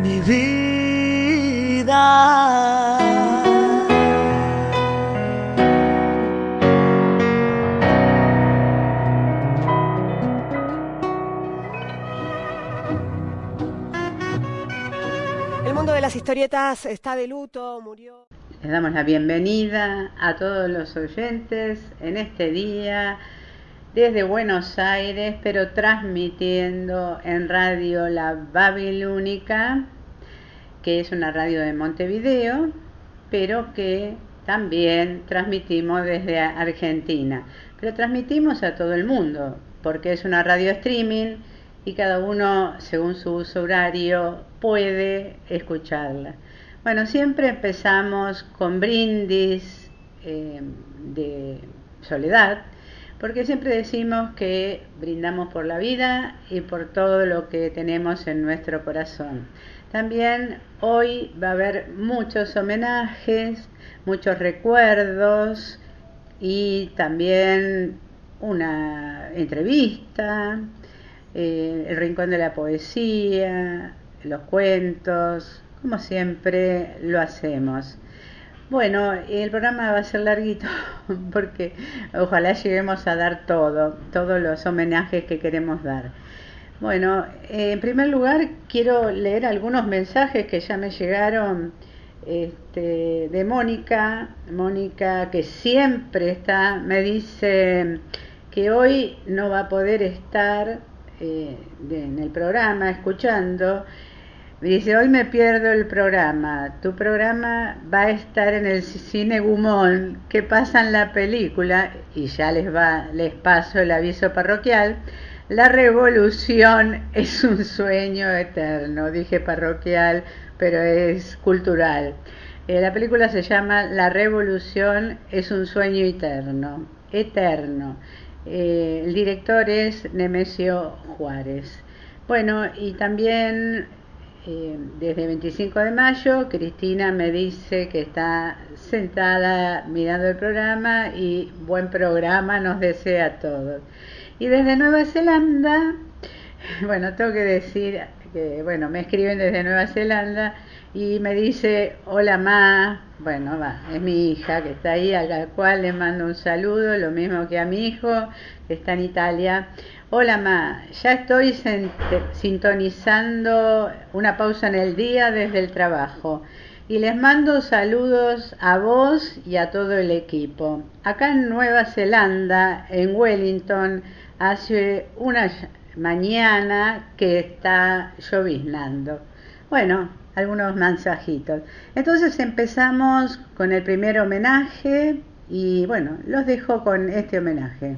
mi vida. las historietas está de luto, murió. Les damos la bienvenida a todos los oyentes en este día desde Buenos Aires, pero transmitiendo en radio La Babilónica, que es una radio de Montevideo, pero que también transmitimos desde Argentina. Pero transmitimos a todo el mundo, porque es una radio streaming y cada uno, según su uso horario, puede escucharla. Bueno, siempre empezamos con brindis eh, de soledad, porque siempre decimos que brindamos por la vida y por todo lo que tenemos en nuestro corazón. También hoy va a haber muchos homenajes, muchos recuerdos y también una entrevista, eh, el rincón de la poesía, los cuentos, como siempre lo hacemos. Bueno, el programa va a ser larguito porque ojalá lleguemos a dar todo, todos los homenajes que queremos dar. Bueno, en primer lugar quiero leer algunos mensajes que ya me llegaron este, de Mónica, Mónica que siempre está, me dice que hoy no va a poder estar eh, en el programa escuchando Dice, hoy me pierdo el programa. Tu programa va a estar en el cine Gumón, que pasa en la película, y ya les va, les paso el aviso parroquial. La revolución es un sueño eterno. Dije parroquial, pero es cultural. Eh, la película se llama La revolución es un sueño eterno. Eterno. Eh, el director es Nemesio Juárez. Bueno, y también eh, desde 25 de mayo, Cristina me dice que está sentada mirando el programa y buen programa nos desea a todos. Y desde Nueva Zelanda, bueno, tengo que decir que, bueno, me escriben desde Nueva Zelanda y me dice, hola ma, bueno, va, es mi hija que está ahí, a la cual le mando un saludo, lo mismo que a mi hijo que está en Italia. Hola Ma, ya estoy sintonizando una pausa en el día desde el trabajo y les mando saludos a vos y a todo el equipo. Acá en Nueva Zelanda, en Wellington, hace una mañana que está lloviznando. Bueno, algunos mensajitos. Entonces empezamos con el primer homenaje y bueno, los dejo con este homenaje.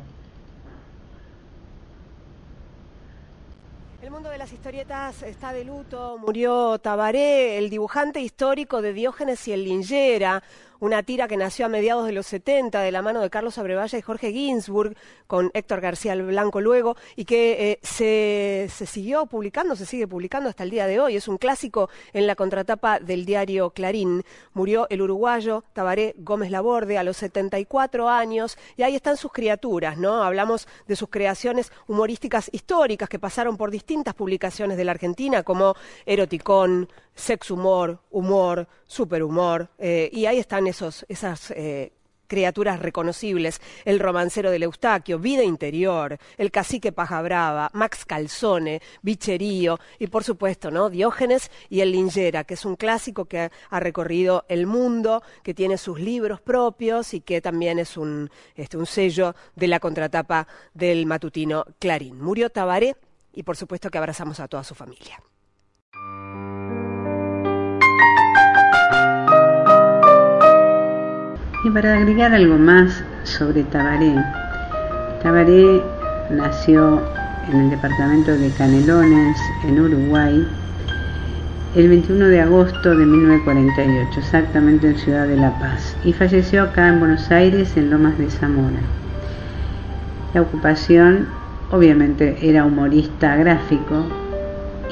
Mundo de las historietas está de luto. Murió Tabaré, el dibujante histórico de Diógenes y el Lingera, una tira que nació a mediados de los 70 de la mano de Carlos Abrevaya y Jorge Ginsburg, con Héctor García Blanco luego, y que eh, se, se, siguió publicando, se sigue publicando hasta el día de hoy. Es un clásico en la contratapa del diario Clarín. Murió el uruguayo Tabaré Gómez Laborde a los 74 años, y ahí están sus criaturas, ¿no? Hablamos de sus creaciones humorísticas históricas que pasaron por distintas publicaciones de la Argentina, como Eroticón, Sex Humor, Humor, Superhumor, eh, y ahí están esos, esas eh, criaturas reconocibles, El romancero del Eustaquio, Vida Interior, El cacique Paja Brava, Max Calzone, Bicherío y por supuesto, ¿no? Diógenes y El Lingera, que es un clásico que ha recorrido el mundo, que tiene sus libros propios y que también es un, este, un sello de la contratapa del matutino Clarín. Murió Tabaré y por supuesto que abrazamos a toda su familia. Y para agregar algo más sobre Tabaré, Tabaré nació en el departamento de Canelones, en Uruguay, el 21 de agosto de 1948, exactamente en Ciudad de La Paz, y falleció acá en Buenos Aires, en Lomas de Zamora. La ocupación, obviamente, era humorista gráfico,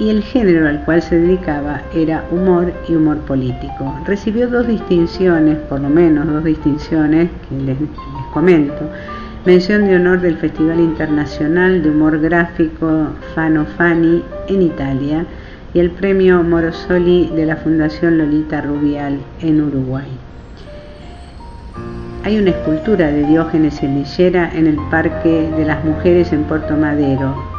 y el género al cual se dedicaba era humor y humor político. Recibió dos distinciones, por lo menos dos distinciones que les, comento. Mención de honor del Festival Internacional de Humor Gráfico Fano Fani en Italia y el premio Morosoli de la Fundación Lolita Rubial en Uruguay. Hay una escultura de Diógenes Elillera en el Parque de las Mujeres en Puerto Madero,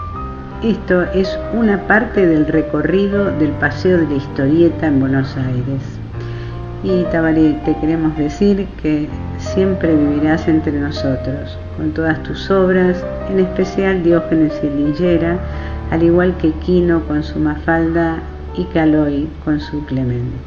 esto es una parte del recorrido del Paseo de la Historieta en Buenos Aires. Y Tabaré, te queremos decir que siempre vivirás entre nosotros, con todas tus obras, en especial Diógenes y Lillera, al igual que Quino con su Mafalda y Caloy con su Clemente.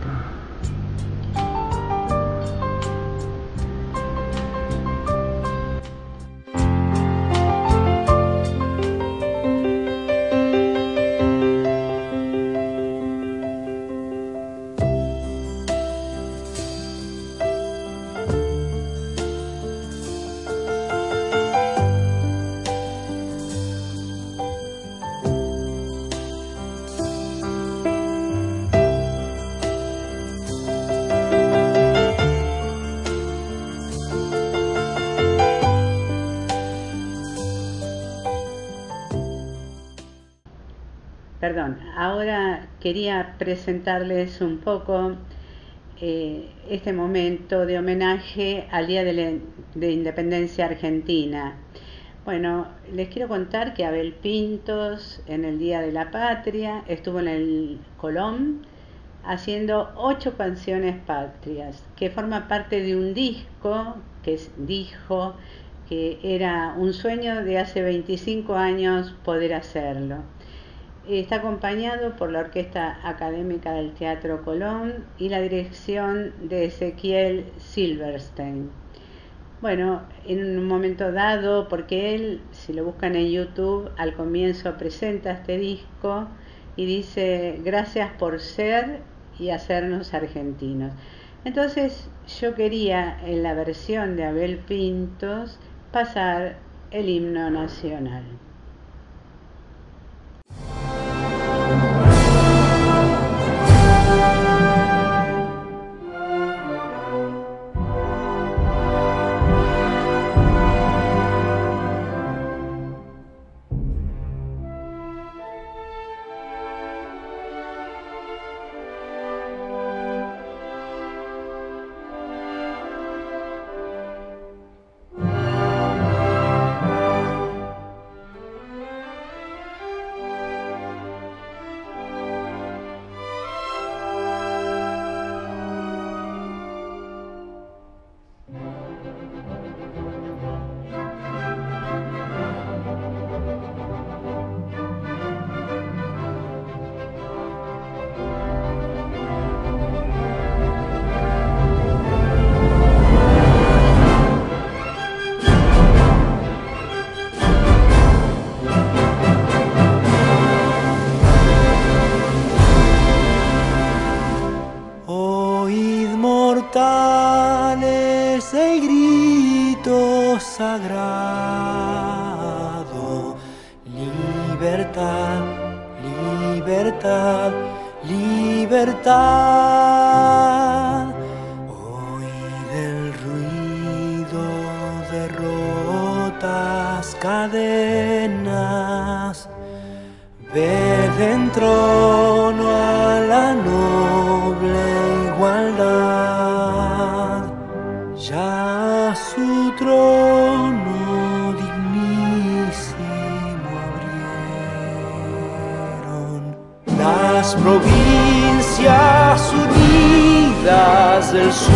Quería presentarles un poco eh, este momento de homenaje al Día de, de, Independencia Argentina. Bueno, les quiero contar que Abel Pintos en el Día de la Patria estuvo en el Colón haciendo ocho canciones patrias, que forma parte de un disco que dijo que era un sueño de hace 25 años poder hacerlo. Está acompañado por la Orquesta Académica del Teatro Colón y la dirección de Ezequiel Silverstein. Bueno, en un momento dado, porque él, si lo buscan en YouTube, al comienzo presenta este disco y dice, gracias por ser y hacernos argentinos. Entonces yo quería en la versión de Abel Pintos pasar el himno nacional. Ya del sur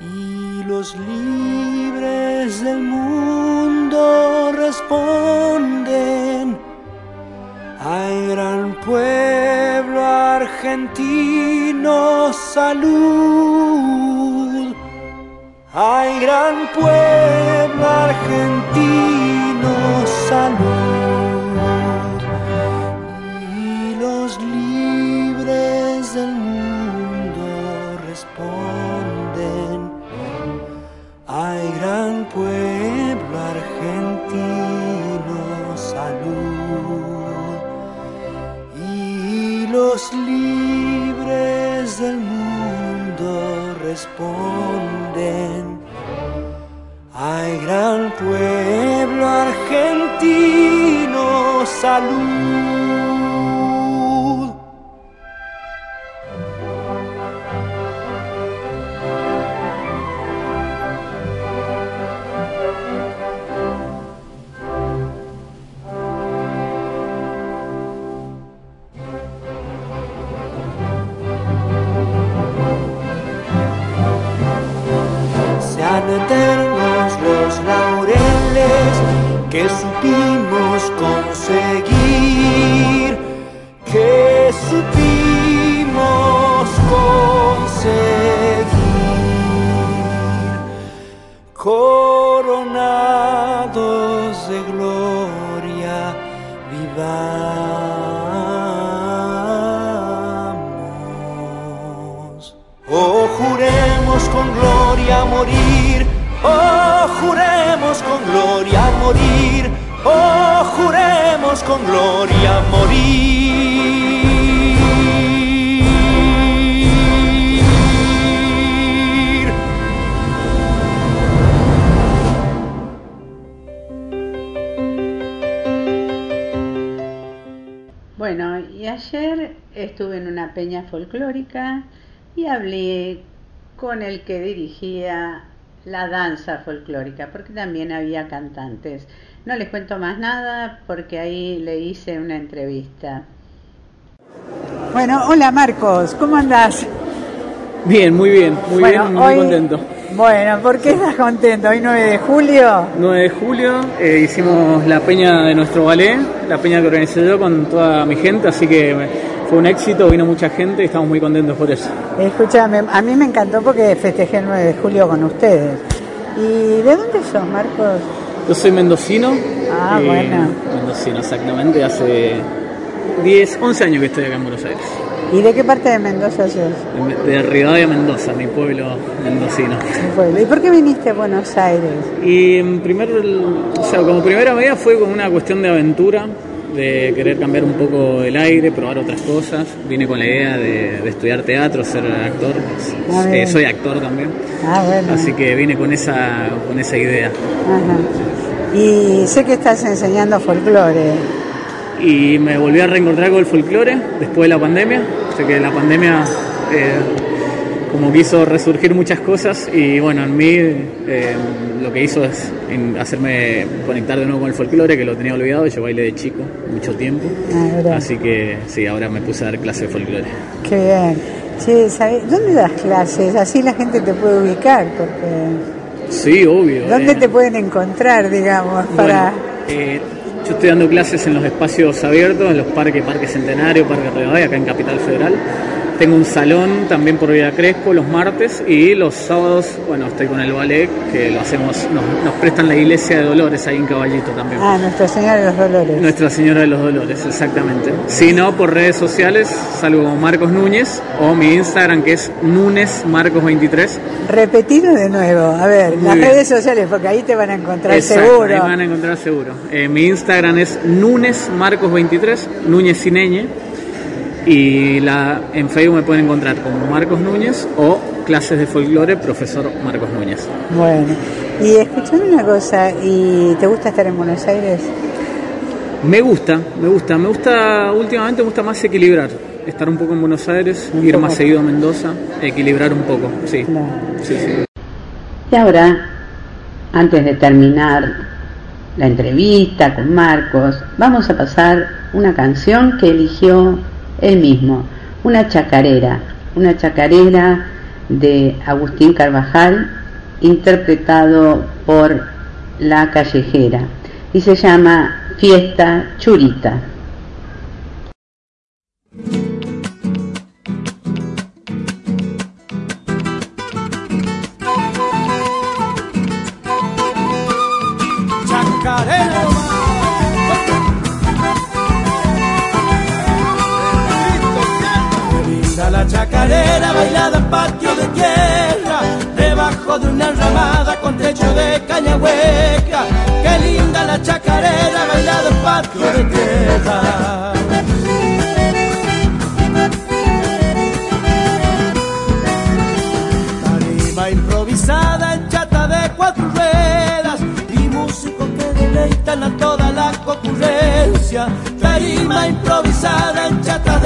y los libres del mundo responden al gran pueblo argentino. Salud al gran pueblo la danza folclórica, porque también había cantantes. No les cuento más nada porque ahí le hice una entrevista. Bueno, hola Marcos, ¿cómo andás? Bien, muy bien, muy Bueno, bien, muy hoy- contento. Bueno, ¿por qué estás contento? Hoy 9 de julio. 9 de julio eh, hicimos la peña de nuestro ballet, la peña que organicé yo con toda mi gente, así que me- fue un éxito, vino mucha gente y estamos muy contentos por eso. Escúchame, a mí me encantó porque festejé el 9 de julio con ustedes. ¿Y de dónde sos, Marcos? Yo soy mendocino. Ah, eh, bueno. Mendocino, exactamente, hace 10, 11 años que estoy acá en Buenos Aires. ¿Y de qué parte de Mendoza sos? De, de Rivadavia, Mendoza, mi pueblo mendocino. Pueblo. ¿Y por qué viniste a Buenos Aires? Y en primer, o sea, como primera medida fue como una cuestión de aventura, de querer cambiar un poco el aire, probar otras cosas. Vine con la idea de, de estudiar teatro, ser actor. Ah, Eh, soy actor también. Ah, bueno. Así que vine con esa, con esa idea. Ajá. Y sé que estás enseñando folclore. Y me volví a reencontrar con el folclore después de la pandemia. Sé que la pandemia eh, como que hizo resurgir muchas cosas y bueno, en mí eh, lo que hizo es en hacerme conectar de nuevo con el folclore, que lo tenía olvidado, yo bailé de chico mucho tiempo. Ah. Así que sí, ahora me puse a dar clases de folclore. Qué bien. Che, ¿sabés? ¿dónde das clases? Así la gente te puede ubicar, porque... Sí, obvio. ¿Dónde eh. te pueden encontrar, digamos, para... Bueno, eh, yo estoy dando clases en los espacios abiertos, en los parques, Parque Centenario, Parque Rivadavia, acá en Capital Federal. Tengo un salón también por Villa Crespo los martes y los sábados, bueno, estoy con el ballet que lo hacemos, nos, nos prestan la iglesia de Dolores ahí en Caballito también. Ah, Nuestra Señora de los Dolores. Nuestra Señora de los Dolores, exactamente. Si no, por redes sociales salgo como Marcos Núñez o mi Instagram que es Núñez Marcos 23. Repetilo de nuevo. A ver, Muy las bien. redes sociales, porque ahí te van a encontrar Exacto, seguro. Ahí van a encontrar seguro. Eh, mi Instagram es Núñez Marcos 23, Núñez sin ñ. Y la, en Facebook me pueden encontrar como Marcos Núñez o clases de folclore, profesor Marcos Núñez. Bueno, y escuchame una cosa, ¿y te gusta estar en Buenos Aires? Me gusta, me gusta, me gusta, últimamente me gusta más equilibrar. Estar un poco en Buenos Aires, Un ir poco. más seguido a Mendoza, equilibrar un poco, sí. Claro. Sí, sí. Y ahora, antes de terminar la entrevista con Marcos, vamos a pasar una canción que eligió él mismo, una chacarera, una chacarera de Agustín Carvajal, interpretado por La Callejera, y se llama Fiesta Churita. Chacarera bailada en patio de tierra, debajo de una ramada con techo de caña hueca. Qué linda la chacarera bailada en patio de tierra. Tarima improvisada en chata de cuatro ruedas y músicos que deleitan a toda la concurrencia. Tarima improvisada en chata de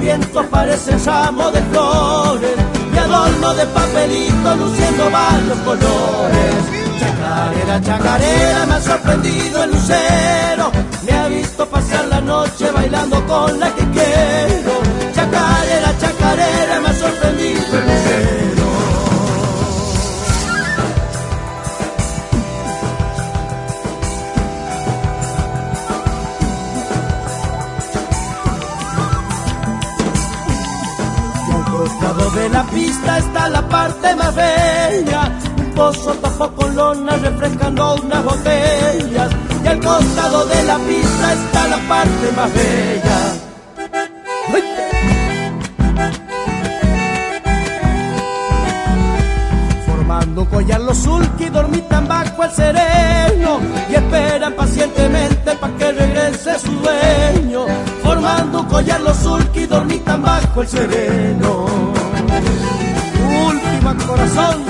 vientos parece ramo de flores, y adorno de papelito luciendo varios colores. Chacarera, chacarera, me ha sorprendido el lucero, me ha visto pasar la noche bailando con la que quiero. De la pista está la parte más bella. Un pozo tapó con lona refrescando unas botellas. Y al costado de la pista está la parte más bella. Formando collar los sulky dormitan bajo el sereno y esperan pacientemente para que regrese su dueño. Formando collar los sulky dormitan bajo el sereno última corazón.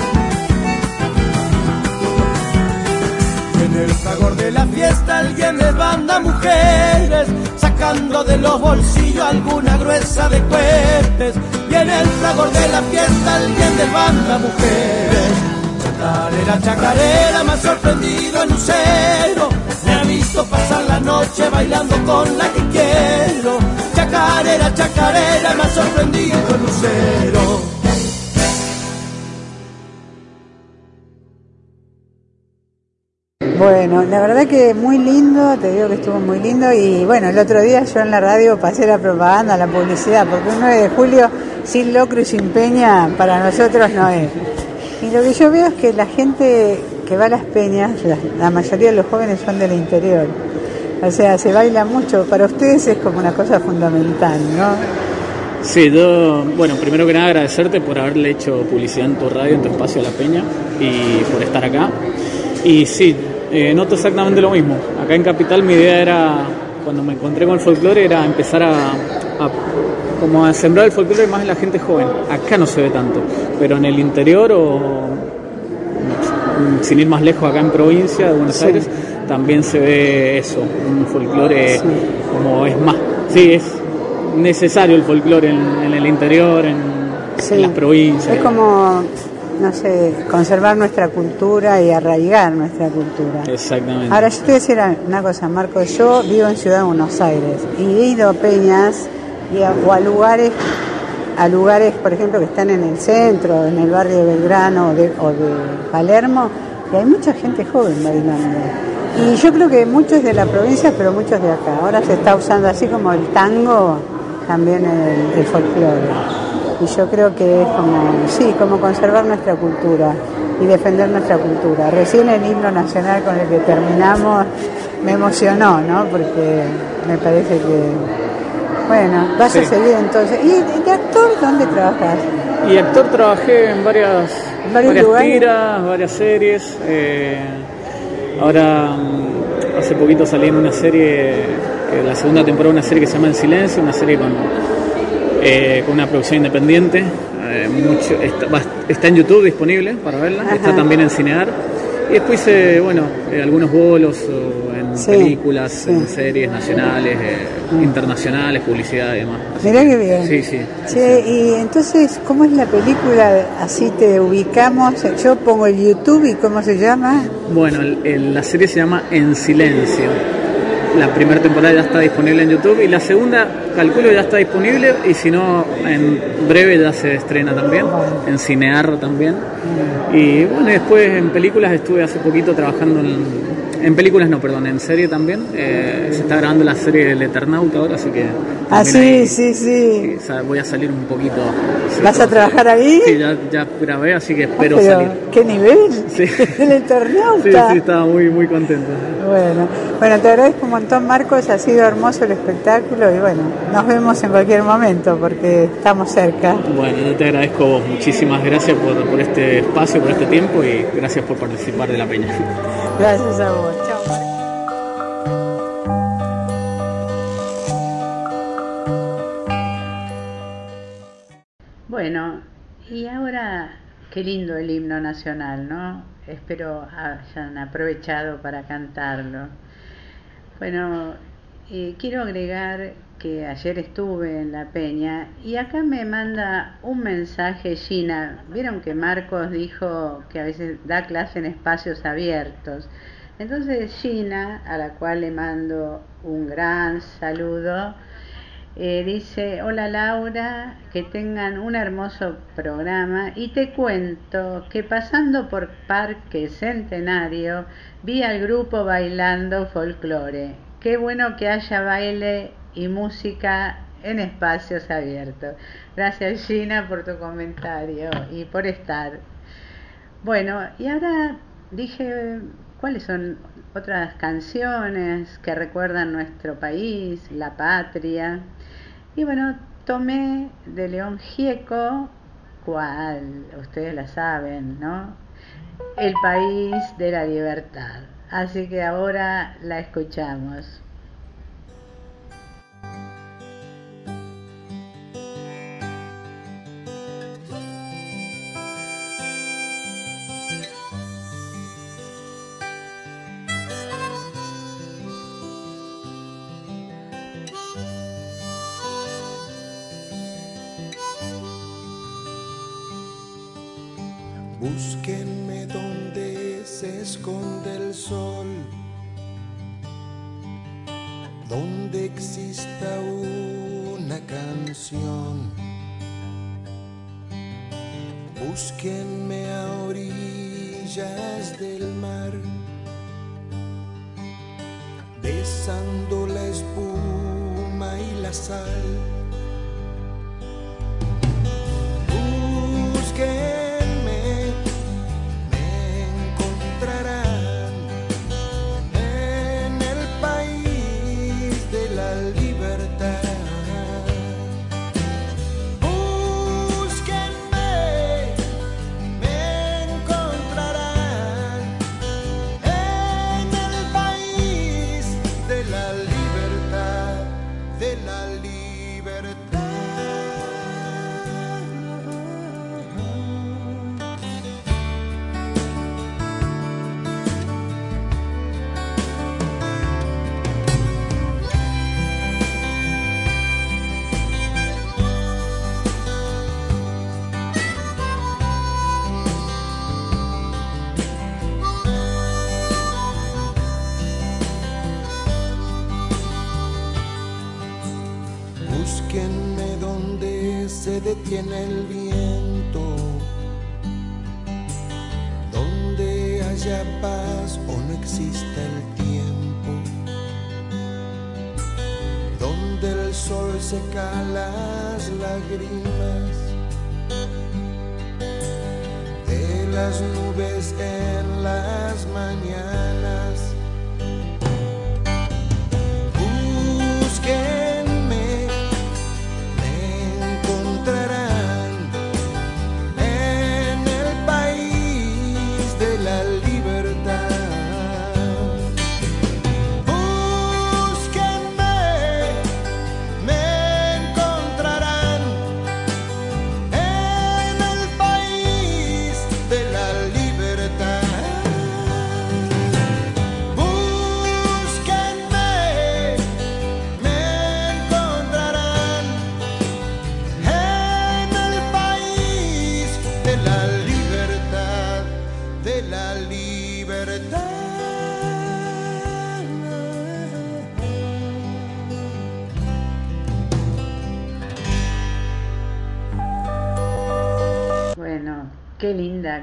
En el fragor de la fiesta alguien le banda mujeres, sacando de los bolsillos alguna gruesa de cuetes. Y en el fragor de la fiesta alguien le banda mujeres. Chacarera, chacarera, ha sorprendido el lucero. Me ha visto pasar la noche bailando con la que quiero. Chacarera, chacarera, me ha sorprendido lucero. Bueno, la verdad que muy lindo, te digo que estuvo muy lindo y bueno, el otro día yo en la radio pasé la propaganda, la publicidad, porque un 9 de julio sin locro y sin peña para nosotros no es. Y lo que yo veo es que la gente que va a las peñas, la, mayoría de los jóvenes son del interior. O sea, se baila mucho, para ustedes es como una cosa fundamental, ¿no? Sí, yo, bueno, primero que nada agradecerte por haberle hecho publicidad en tu radio, en tu espacio La Peña y por estar acá. Y sí, eh, noto exactamente lo mismo. Acá en Capital mi idea era, cuando me encontré con el folclore, era empezar a, como a sembrar el folclore más en la gente joven. Acá no se ve tanto, pero en el interior o sin ir más lejos acá en provincia de Buenos Aires también se ve eso, un folclore como es más, sí, es necesario el folclore en, el interior, en, en las provincias. Es como no sé, conservar nuestra cultura y arraigar nuestra cultura. Exactamente. Ahora, yo te voy a decir una cosa, Marco. Yo vivo en Ciudad de Buenos Aires y he ido a peñas y o a lugares, a lugares, por ejemplo, que están en el centro, en el barrio de Belgrano o de, Palermo, y hay mucha gente joven bailando. Y yo creo que muchos de la provincia, pero muchos de acá. Ahora se está usando así como el tango, también el, el folclore y yo creo que es como, sí, como conservar nuestra cultura y defender nuestra cultura. Recién el himno nacional con el que terminamos me emocionó, ¿no? Porque me parece que, bueno, vas a seguir entonces. ¿Y de actor dónde trabajas? Y actor trabajé en varias, varias tiras, varias series. Eh, ahora, hace poquito salí en una serie, eh, la segunda temporada, una serie que se llama En Silencio, una serie con eh, con una producción independiente. Eh, mucho, está, en YouTube disponible para verla, está también en Cinear. Y después hice, bueno, eh, algunos bolos en películas, en series nacionales, eh, internacionales, publicidad y demás. Mirá qué bien. Sí, sí. Che, y entonces, ¿cómo es la película? Así te ubicamos. Yo pongo el YouTube y ¿cómo se llama? Bueno, el- el- la serie se llama En Silencio. La primera temporada ya está disponible en YouTube y la segunda, calculo, ya está disponible y si no, en breve ya se estrena también, en Cinear también. Y bueno, después en películas estuve hace poquito trabajando en... En películas no, perdón, en serie también. Eh, se está grabando la serie El Eternauta ahora, así que... Ah, sí, ahí, sí, sí. Voy a salir un poquito... ¿Vas a trabajar ahí? Sí, ya, ya grabé, así que espero Pero, salir. ¿Qué nivel? Sí. El Sí, Eternauta. sí, estaba muy, muy contento. Bueno, bueno, te agradezco montón, Marcos. Ha sido hermoso el espectáculo y bueno, nos vemos en cualquier momento porque estamos cerca. Bueno, yo te agradezco vos. Muchísimas gracias por, por este espacio, por este tiempo y gracias por participar de la peña. Gracias a vos. Chao. Marcos. Bueno, y ahora qué lindo el himno nacional, ¿no? Espero hayan aprovechado para cantarlo. Bueno, eh, quiero agregar que ayer estuve en la peña y acá me manda un mensaje Gina. Vieron que Marcos dijo que a veces da clase en espacios abiertos. Entonces Gina, a la cual le mando un gran saludo, eh, dice, hola Laura, que tengan un hermoso programa y te cuento que pasando por Parque Centenario vi al grupo bailando folclore. Qué bueno que haya baile y música en espacios abiertos. Gracias Gina por tu comentario y por estar. Bueno, y ahora dije cuáles son otras canciones que recuerdan nuestro país, la patria. Y bueno, tomé de León Gieco, cual ustedes la saben, ¿no? El país de la libertad. Así que ahora la escuchamos. Se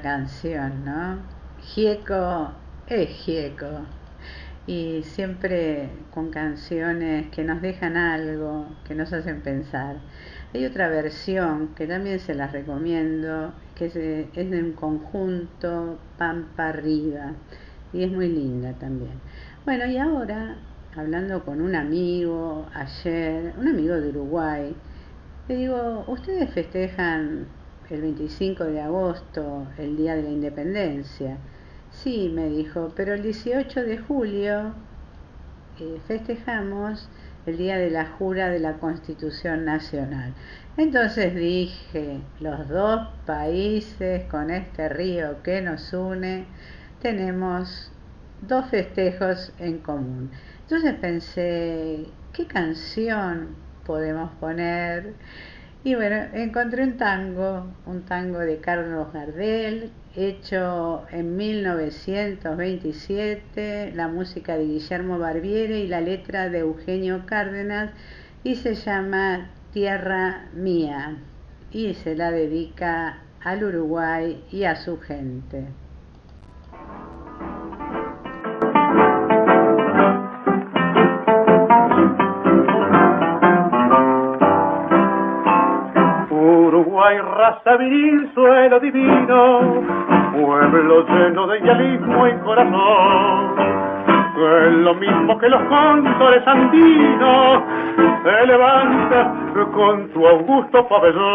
canción, ¿no? Gieco es Gieco y siempre con canciones que nos dejan algo, que nos hacen pensar. Hay otra versión que también se las recomiendo, que es de, es de un conjunto Pampa Arriba y es muy linda también. Bueno, y ahora, hablando con un amigo ayer, un amigo de Uruguay, le digo, ¿ustedes festejan el 25 de agosto, el Día de la Independencia? Sí, me dijo, pero el 18 de julio eh, festejamos el día de la jura de la Constitución Nacional. Entonces dije, los dos países con este río que nos une, tenemos dos festejos en común. Entonces pensé, ¿qué canción podemos poner? Y bueno, encontré un tango, un tango de Carlos Gardel, hecho en 1927, la música de Guillermo Barbiere y la letra de Eugenio Cárdenas, y se llama Tierra Mía, y se la dedica al Uruguay y a su gente. Uruguay, raza viril, suelo divino, pueblo lleno de idealismo y corazón. Es lo mismo que los cóndores andinos, se levanta con tu augusto pabellón.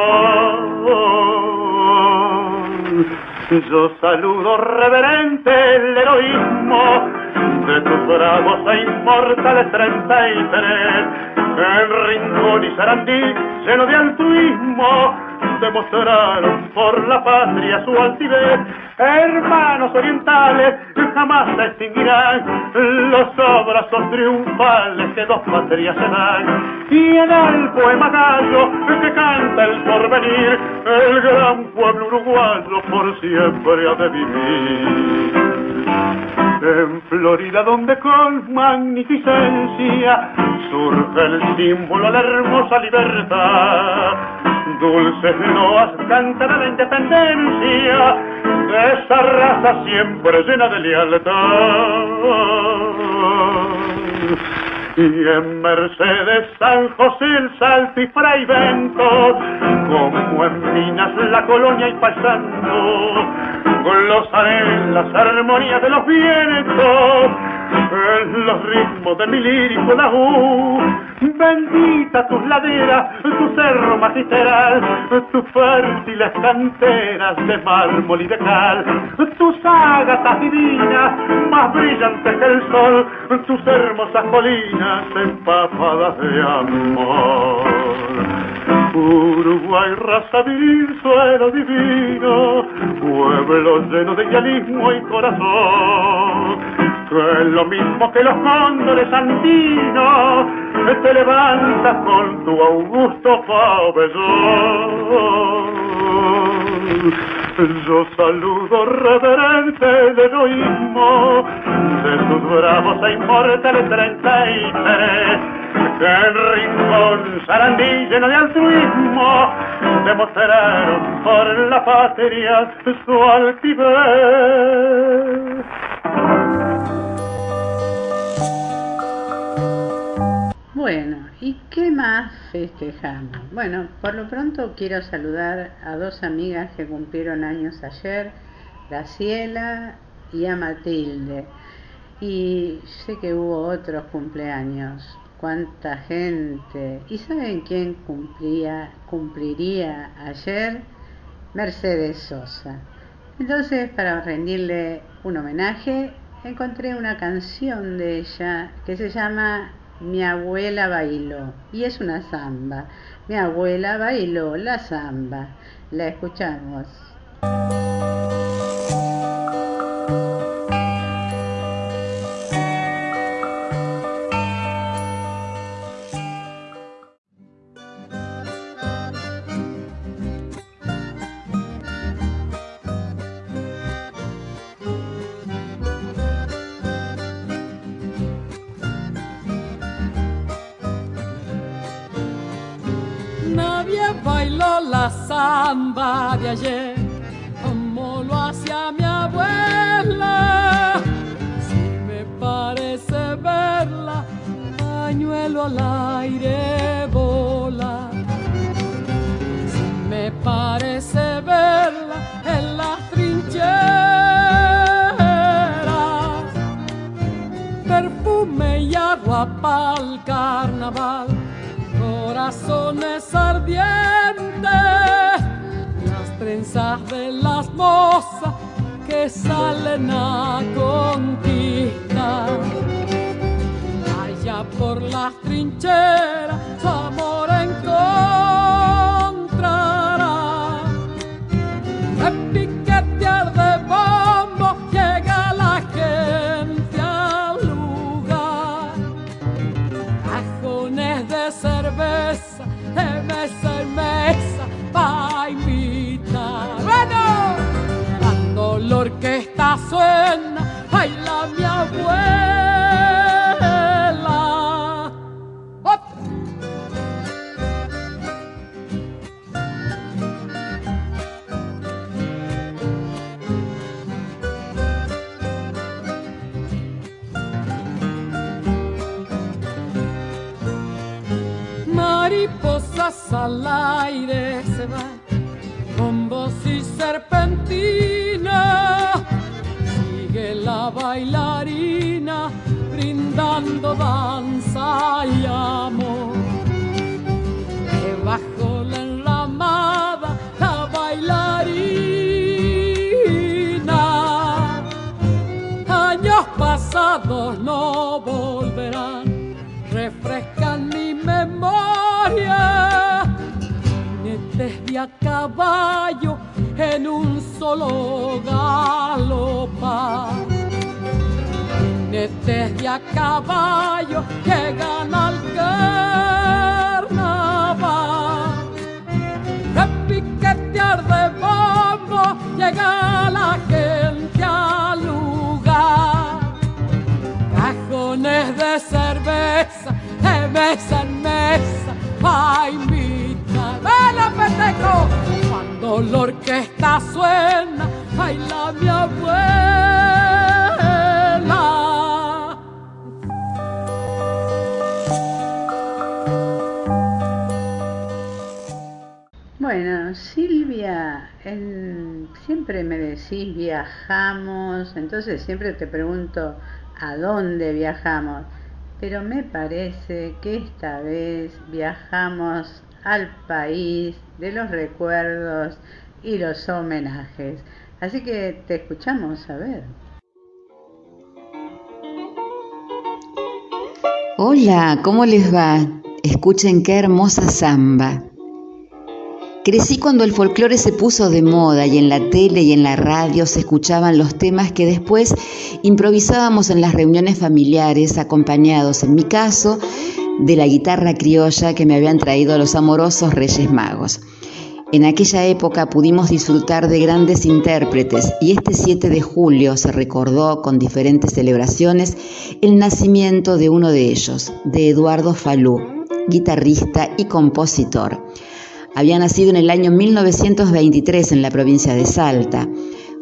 Yo saludo reverente el heroísmo de tus bravos e inmortales treinta y tres en Rincón y Sarandí, lleno de altruismo, demostraron por la patria su altivez. Hermanos orientales jamás se extinguirán los abrazos triunfales que dos patrias se dan. Y en el poema gallo que canta el porvenir, el gran pueblo uruguayo por siempre ha de vivir. Florida donde con magnificencia surge el símbolo a la hermosa libertad. Dulces loas cantan la independencia de esa raza siempre llena de lealtad. Y en Mercedes, San José, el Salto y Bento, como en Minas, la Colonia y Paisando, glosaré las armonías de los vientos, en los ritmos de mi lírico U Bendita tus laderas, tu cerro magistral, tus fértiles canteras de mármol y de cal, tus ágatas divinas, más brillantes que el sol, tus hermosas colinas empapadas de amor. Uruguay, raza viril, suelo divino, pueblo lleno de idealismo y corazón, que es lo mismo que los cóndores andinos, te levantas con tu augusto pabellón. Yo saludo reverente el heroísmo de tus bravos e inmortales treinta y que en rincón Sarandí lleno de altruismo demostraron por la patria su altivez. Bueno, ¿y qué más festejamos? Bueno, por lo pronto quiero saludar a dos amigas que cumplieron años ayer, Graciela y a Matilde. Y sé que hubo otros cumpleaños, cuánta gente. ¿Y saben quién cumplía, cumpliría ayer? Mercedes Sosa. Entonces, para rendirle un homenaje, encontré una canción de ella que se llama mi abuela bailó y es una samba. Mi abuela bailó la samba. La escuchamos. Siempre te pregunto a dónde viajamos, pero me parece que esta vez viajamos al país de los recuerdos y los homenajes. Así que te escuchamos a ver. Hola, ¿cómo les va? Escuchen qué hermosa samba. Crecí cuando el folclore se puso de moda y en la tele y en la radio se escuchaban los temas que después improvisábamos en las reuniones familiares, acompañados, en mi caso, de la guitarra criolla que me habían traído los amorosos Reyes Magos. En aquella época pudimos disfrutar de grandes intérpretes y este 7 de julio se recordó con diferentes celebraciones el nacimiento de uno de ellos, de Eduardo Falú, guitarrista y compositor. Había nacido en el año 1923 en la provincia de Salta.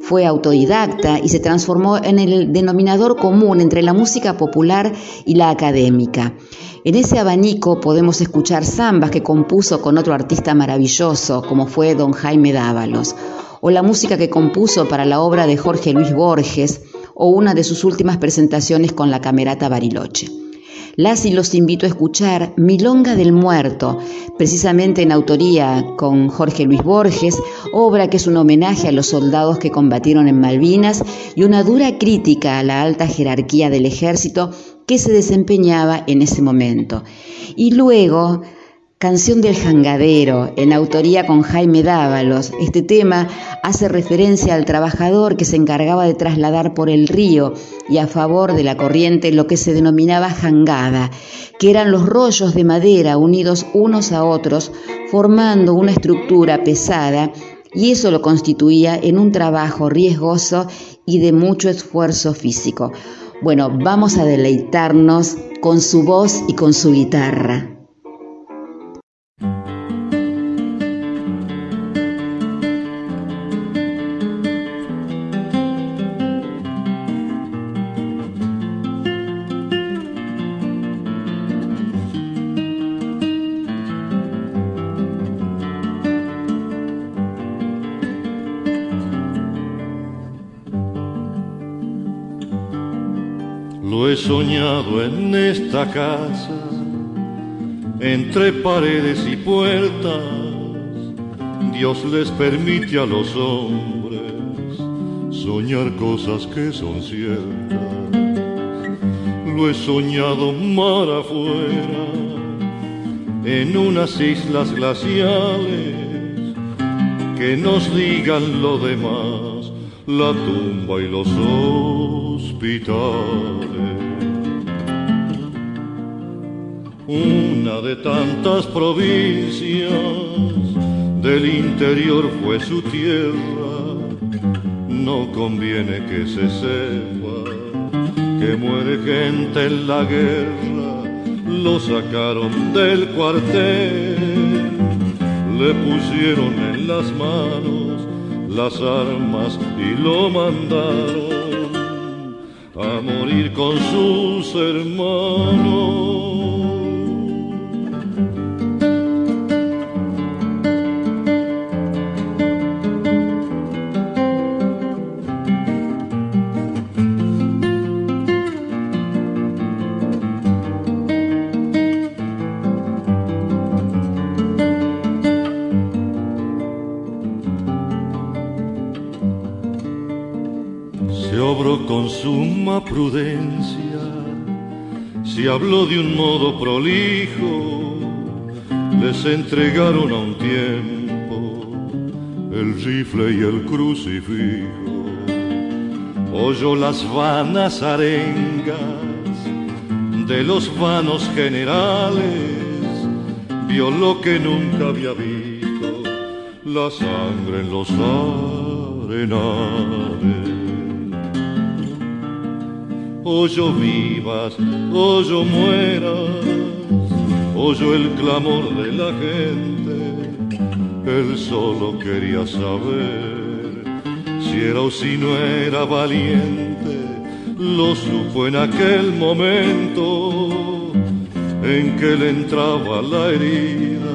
Fue autodidacta y se transformó en el denominador común entre la música popular y la académica. En ese abanico podemos escuchar zambas que compuso con otro artista maravilloso como fue don Jaime Dávalos, o la música que compuso para la obra de Jorge Luis Borges, o una de sus últimas presentaciones con la Camerata Bariloche. Las y los invito a escuchar Milonga del Muerto, precisamente en autoría con Jorge Luis Borges, obra que es un homenaje a los soldados que combatieron en Malvinas y una dura crítica a la alta jerarquía del ejército que se desempeñaba en ese momento. Y luego, Canción del Jangadero, en autoría con Jaime Dávalos. Este tema hace referencia al trabajador que se encargaba de trasladar por el río y a favor de la corriente lo que se denominaba jangada, que eran los rollos de madera unidos unos a otros, formando una estructura pesada y eso lo constituía en un trabajo riesgoso y de mucho esfuerzo físico. Bueno, vamos a deleitarnos con su voz y con su guitarra. Casa, entre paredes y puertas. Dios les permite a los hombres soñar cosas que son ciertas. Lo he soñado mar afuera, en unas islas glaciales, que nos digan lo demás, la tumba y los hospitales. Una de tantas provincias del interior fue su tierra, no conviene que se sepa que muere gente en la guerra, lo sacaron del cuartel, le pusieron en las manos las armas y lo mandaron a morir con sus hermanos. Suma prudencia, si habló de un modo prolijo, les entregaron a un tiempo el rifle y el crucifijo. Oyó las vanas arengas de los vanos generales, vio lo que nunca había visto, la sangre en los arenales o yo vivas, o yo mueras, oyó el clamor de la gente, él solo quería saber si era o si no era valiente, lo supo en aquel momento en que le entraba la herida,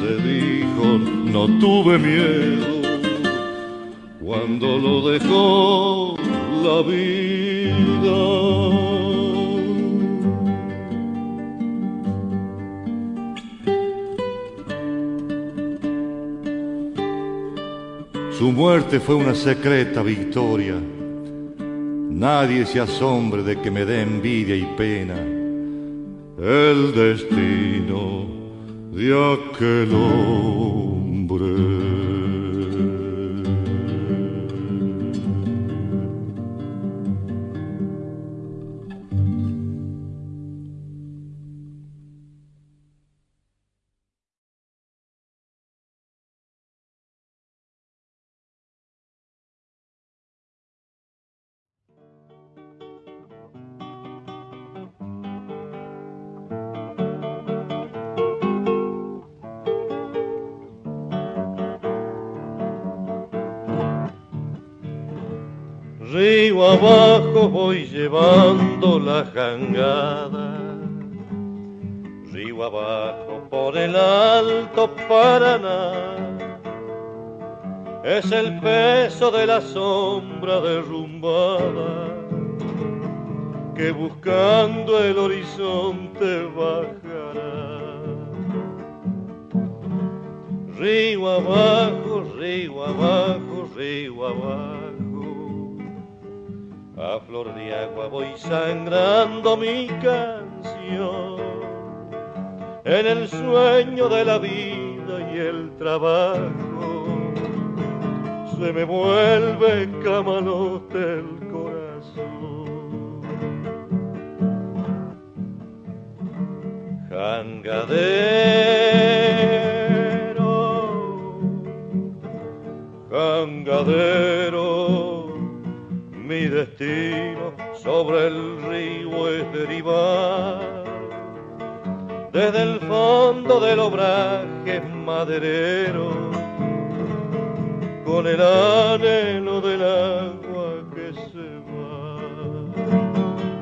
se dijo, no tuve miedo, cuando lo dejó la vida. Muerte fue una secreta victoria. Nadie se asombre de que me dé envidia y pena el destino de aquel hombre. Río abajo por el alto Paraná. Es el peso de la sombra derrumbada que buscando el horizonte bajará. Río abajo, río abajo, flor de agua voy sangrando mi canción en el sueño de la vida y el trabajo. Se me vuelve camalote el corazón. Jangadero, jangadero mi destino sobre el río es derivar. Desde el fondo del obraje maderero, con el anhelo del agua que se va.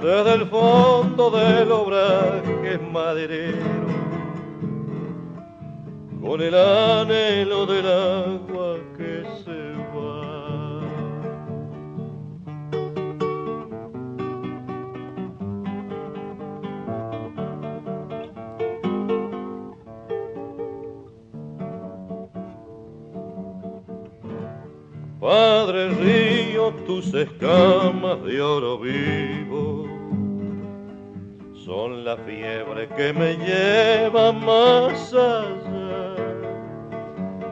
Desde el fondo del obraje maderero, con el anhelo del agua tus escamas de oro vivo son la fiebre que me lleva más allá.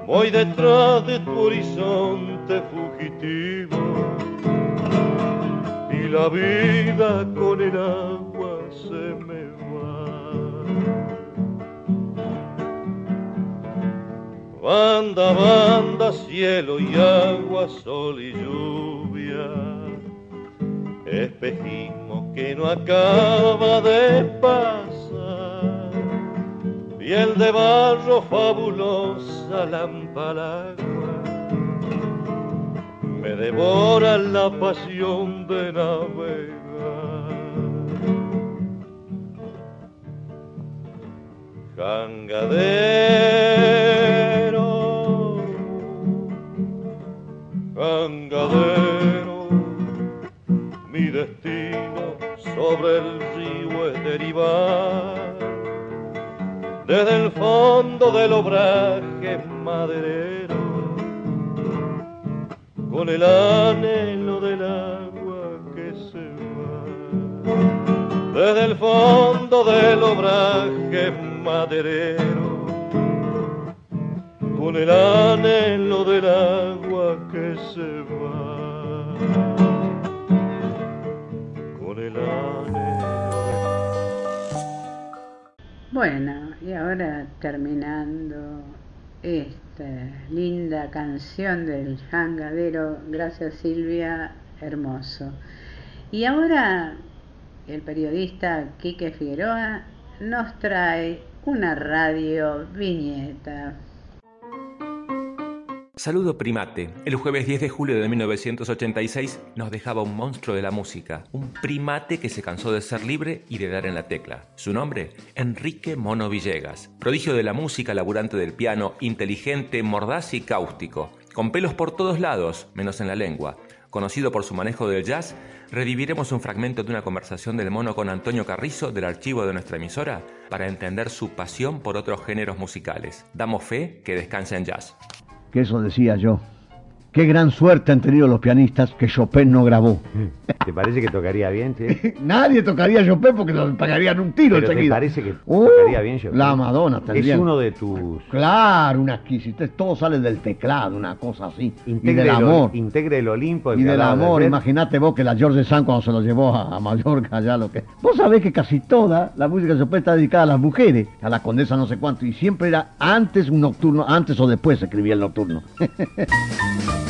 Voy detrás de tu horizonte fugitivo y la vida con el agua se me va. Banda, banda, cielo y agua, sol y lluvia, espejismo que no acaba de pasar, piel de barro fabulosa, lámpara me devora la pasión de navegar. Jangadero, jangadero, sobre el río es derivar. Desde el fondo del obraje maderero con el anhelo del agua que se va. Desde el fondo del obraje maderero con el anhelo del agua que se va Bueno, y ahora terminando esta linda canción del jangadero, gracias Silvia, hermoso. Y ahora el periodista Quique Figueroa nos trae una radio viñeta. Saludo primate. El jueves 10 de julio de 1986 nos dejaba un monstruo de la música, un primate que se cansó de ser libre y de dar en la tecla. Su nombre, Enrique Mono Villegas. Prodigio de la música, laburante del piano, inteligente, mordaz y cáustico. Con pelos por todos lados, menos en la lengua. Conocido por su manejo del jazz, reviviremos un fragmento de una conversación del mono con Antonio Carrizo del archivo de nuestra emisora para entender su pasión por otros géneros musicales. Damos fe que descansa en jazz que eso decía yo. Qué gran suerte han tenido los pianistas que Chopin no grabó. ¿Te parece que tocaría bien, sí? Nadie tocaría Chopin porque nos pagarían un tiro Pero ¿Te parece que Uh, tocaría bien Chopin? La Madonna Es tendría. uno de tus... Claro, una exquisitez. Todo sale del teclado, una cosa así. y Integre del el, amor. integre el Olimpo. el Y del amor, imagínate vos que la George Sand cuando se lo llevó a, a Mallorca, allá lo que. Vos sabés que casi toda la música de Chopin está dedicada a las mujeres, a la condesa no sé cuánto, y siempre era antes un nocturno, antes o después escribía el nocturno.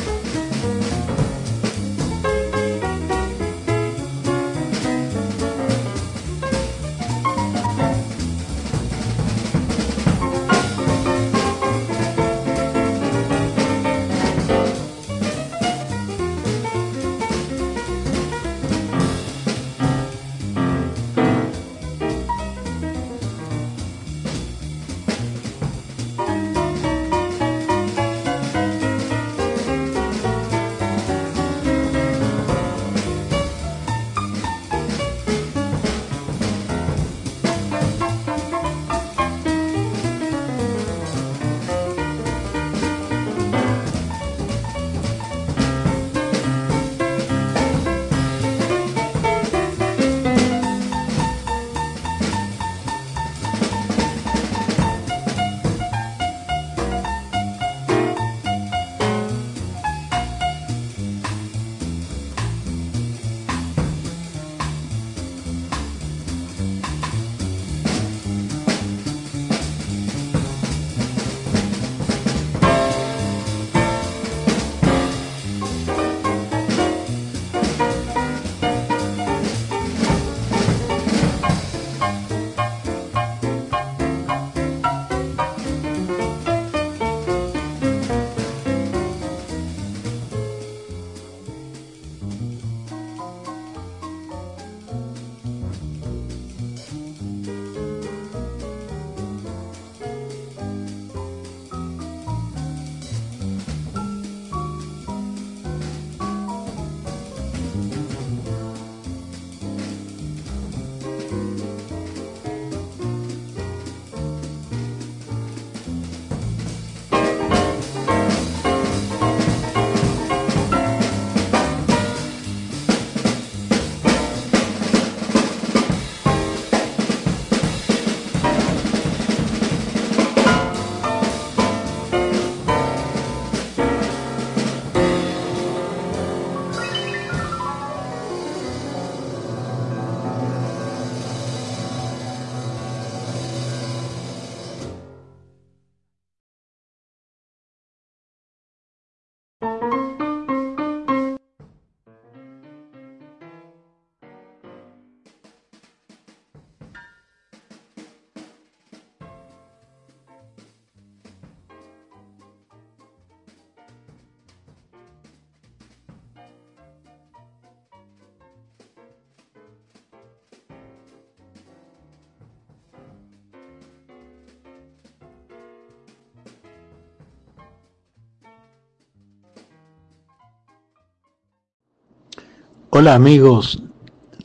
Hola amigos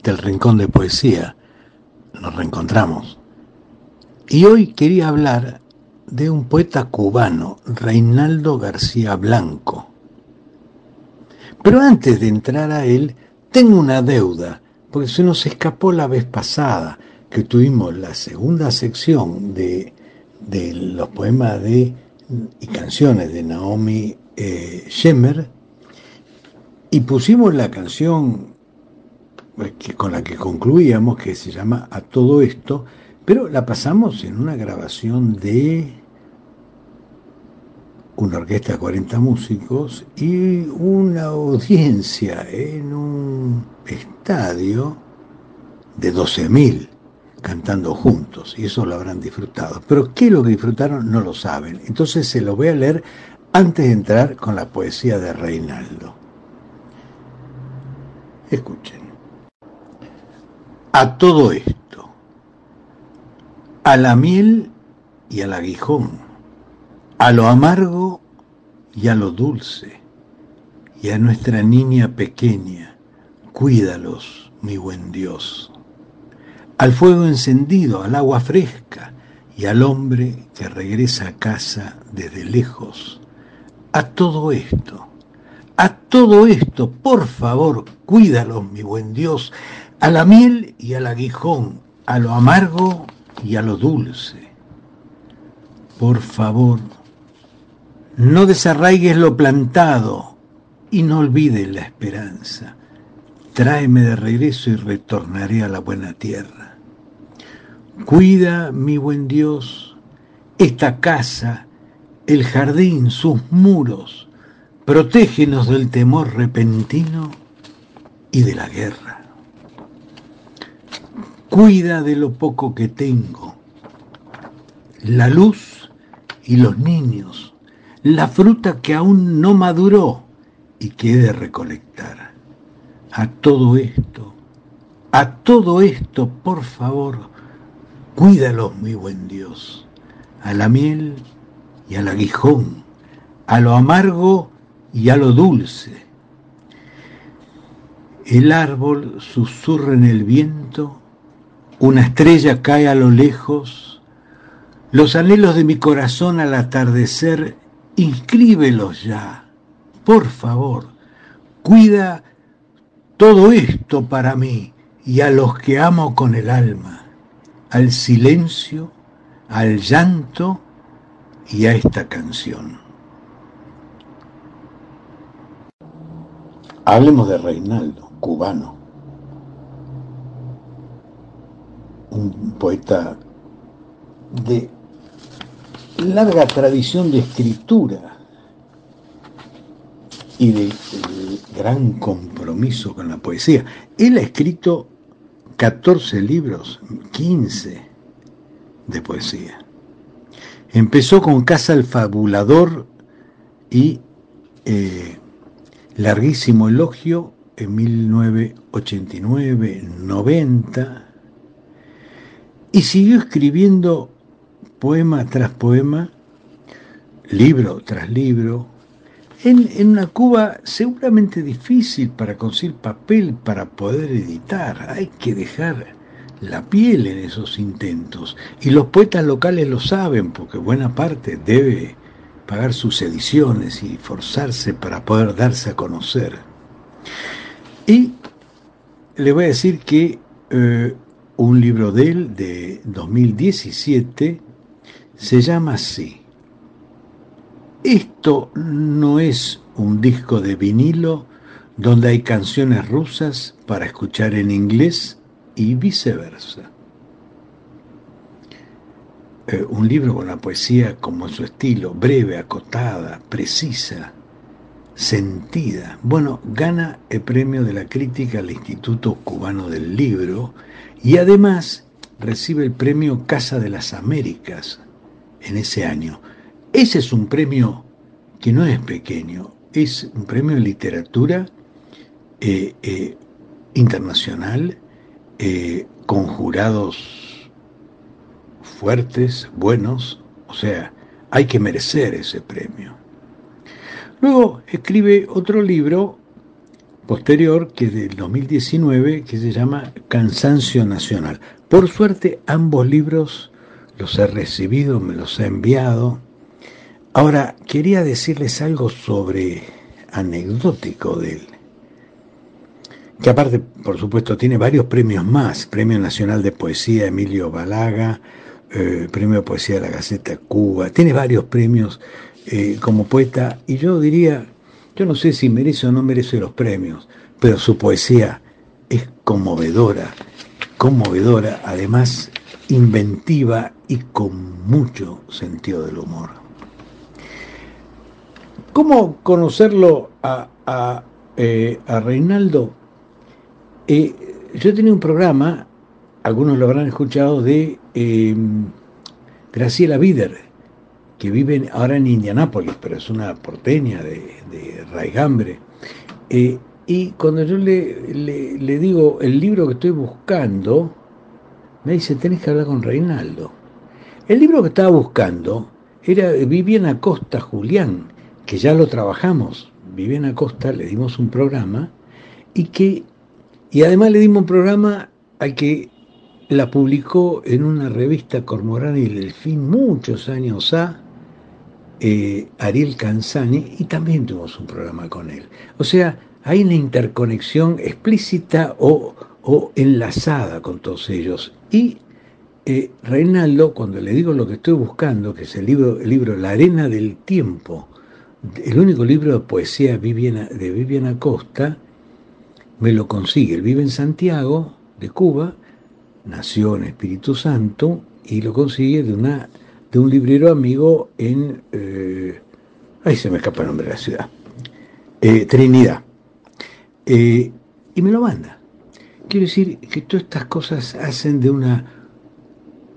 del Rincón de Poesía, nos reencontramos. Y hoy quería hablar de un poeta cubano, Reinaldo García Blanco. Pero antes de entrar a él, tengo una deuda, porque se nos escapó la vez pasada que tuvimos la segunda sección de, de los poemas de, y canciones de Naomi eh, y pusimos la canción que, con la que concluíamos, que se llama A todo esto, pero la pasamos en una grabación de una orquesta de 40 músicos y una audiencia en un estadio de 12.000 cantando juntos, y eso lo habrán disfrutado. Pero qué es lo que disfrutaron no lo saben. Entonces se lo voy a leer antes de entrar con la poesía de Reinaldo. Escuchen. A todo esto, a la miel y al aguijón, a lo amargo y a lo dulce, y a nuestra niña pequeña, cuídalos, mi buen Dios. Al fuego encendido, al agua fresca, y al hombre que regresa a casa desde lejos. A todo esto, a todo esto, por favor, cuídalos, mi buen Dios, a la miel y al aguijón, a lo amargo y a lo dulce. Por favor, no desarraigues lo plantado y no olvides la esperanza. Tráeme de regreso y retornaré a la buena tierra. Cuida, mi buen Dios, esta casa, el jardín, sus muros. Protégenos del temor repentino y de la guerra. Cuida de lo poco que tengo, la luz y los niños, la fruta que aún no maduró y que he de recolectar. A todo esto, a todo esto, por favor, cuídalos, mi buen Dios, a la miel y al aguijón, a lo amargo y a lo dulce. El árbol susurra en el viento, una estrella cae a lo lejos, los anhelos de mi corazón al atardecer, inscríbelos ya, por favor, cuida todo esto para mí y a los que amo con el alma, al silencio, al llanto y a esta canción. Hablemos de Reinaldo, cubano, un poeta de larga tradición de escritura y de, gran compromiso con la poesía. Él ha escrito 14 libros, 15 de poesía. Empezó con Casa el Fabulador y eh, Larguísimo Elogio en 1989-90 y siguió escribiendo poema tras poema, libro tras libro, en, en, una Cuba seguramente difícil para conseguir papel para poder editar. Hay que dejar la piel en esos intentos. Y los poetas locales lo saben, porque buena parte debe pagar sus ediciones y forzarse para poder darse a conocer. Y le voy a decir que eh, un libro de él de 2017 se llama así. Esto no es un disco de vinilo donde hay canciones rusas para escuchar en inglés y viceversa. Un libro con la poesía como su estilo, breve, acotada, precisa, sentida. Bueno, gana el premio de la crítica al Instituto Cubano del Libro y además recibe el premio Casa de las Américas en ese año. Ese es un premio que no es pequeño, es un premio de literatura eh, eh, internacional eh, con jurados fuertes, buenos, o sea, hay que merecer ese premio. Luego escribe otro libro posterior, que es del 2019, que se llama Cansancio Nacional. Por suerte, ambos libros los he recibido, me los he enviado. Ahora, quería decirles algo sobre anecdótico de él. Que aparte, por supuesto, tiene varios premios más. Premio Nacional de Poesía Emilio Balaga, eh, Premio de Poesía de la Gaceta Cuba. Tiene varios premios eh, como poeta. Y yo diría, yo no sé si merece o no merece los premios, pero su poesía es conmovedora, conmovedora, además inventiva y con mucho sentido del humor. ¿Cómo conocerlo a, a, eh, a Reinaldo? Yo tenía un programa, algunos lo habrán escuchado, de eh, Graciela Bider, que vive ahora en Indianápolis, pero es una porteña de, de Raigambre. Eh, y cuando yo le, le, digo el libro que estoy buscando, me dice, tenés que hablar con Reinaldo. El libro que estaba buscando era Viviana Costa Julián, que ya lo trabajamos. Viviana Costa le dimos un programa y que y además le dimos un programa al que la publicó en una revista Cormorán y Delfín muchos años a eh, Ariel Canzani y también tuvimos un programa con él. O sea, hay una interconexión explícita o, o enlazada con todos ellos. Y eh, Reinaldo, cuando le digo lo que estoy buscando, que es el libro, el libro La arena del tiempo, el único libro de poesía de Viviana Costa, me lo consigue. Él vive en Santiago, de Cuba, nació en Espíritu Santo y lo consigue de, una, de un librero amigo en... Eh, ahí se me escapa el nombre de la ciudad. Eh, Trinidad. Eh, y me lo manda. Quiero decir que todas estas cosas hacen de una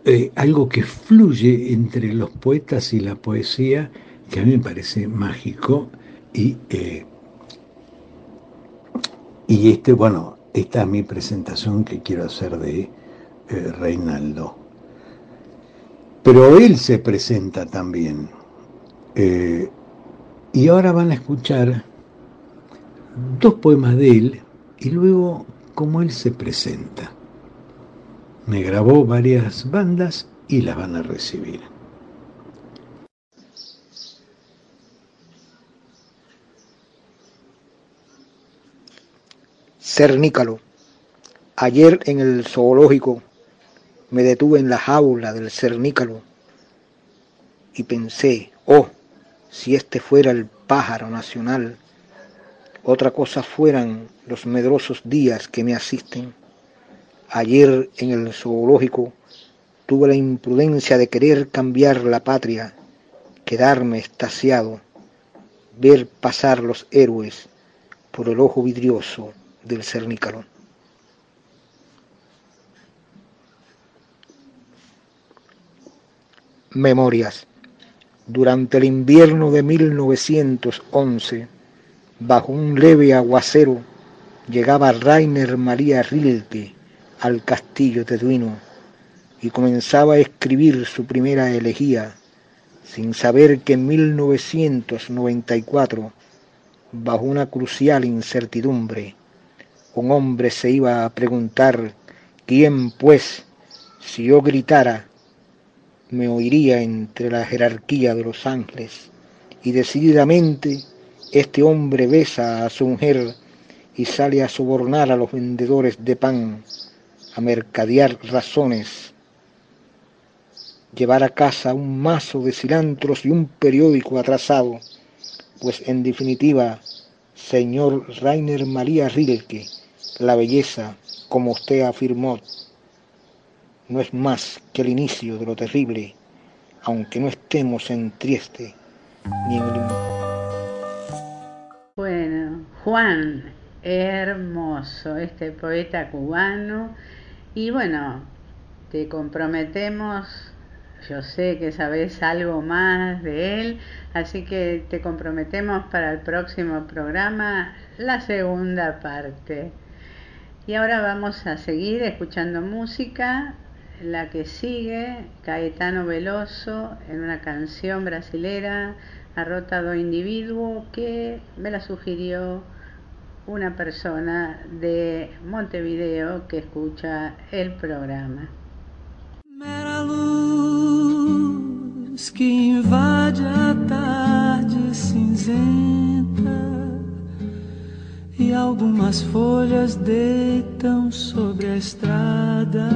eh, algo que fluye entre los poetas y la poesía, que a mí me parece mágico y y este, bueno, esta es mi presentación que quiero hacer de eh, Reinaldo. Pero él se presenta también. Eh, y ahora van a escuchar dos poemas de él y luego cómo él se presenta. Me grabó varias bandas y las van a recibir. Cernícalo. Ayer en el zoológico me detuve en la jaula del cernícalo y pensé, oh, si este fuera el pájaro nacional, otra cosa fueran los medrosos días que me asisten. Ayer en el zoológico tuve la imprudencia de querer cambiar la patria, quedarme estasiado, ver pasar los héroes por el ojo vidrioso del cernícalo. Memorias. Durante el invierno de 1911, bajo un leve aguacero, llegaba Rainer María Rilke al castillo teduino y comenzaba a escribir su primera elegía, sin saber que en 1994, bajo una crucial incertidumbre, un hombre se iba a preguntar, ¿quién pues, si yo gritara, me oiría entre la jerarquía de los ángeles? Y decididamente este hombre besa a su mujer y sale a sobornar a los vendedores de pan, a mercadear razones, llevar a casa un mazo de cilantros y un periódico atrasado, pues en definitiva, señor Rainer María Rilke, la belleza, como usted afirmó, no es más que el inicio de lo terrible, aunque no estemos en Trieste ni en el... Bueno, Juan, hermoso este poeta cubano y bueno, te comprometemos, yo sé que sabes algo más de él, así que te comprometemos para el próximo programa la segunda parte. Y ahora vamos a seguir escuchando música. La que sigue, Caetano Veloso, en una canción brasilera, Arrota do Individuo, que me la sugirió una persona de Montevideo que escucha el programa. Mera luz que invade a tarde cinzenta e algumas folhas deitam sobre a estrada.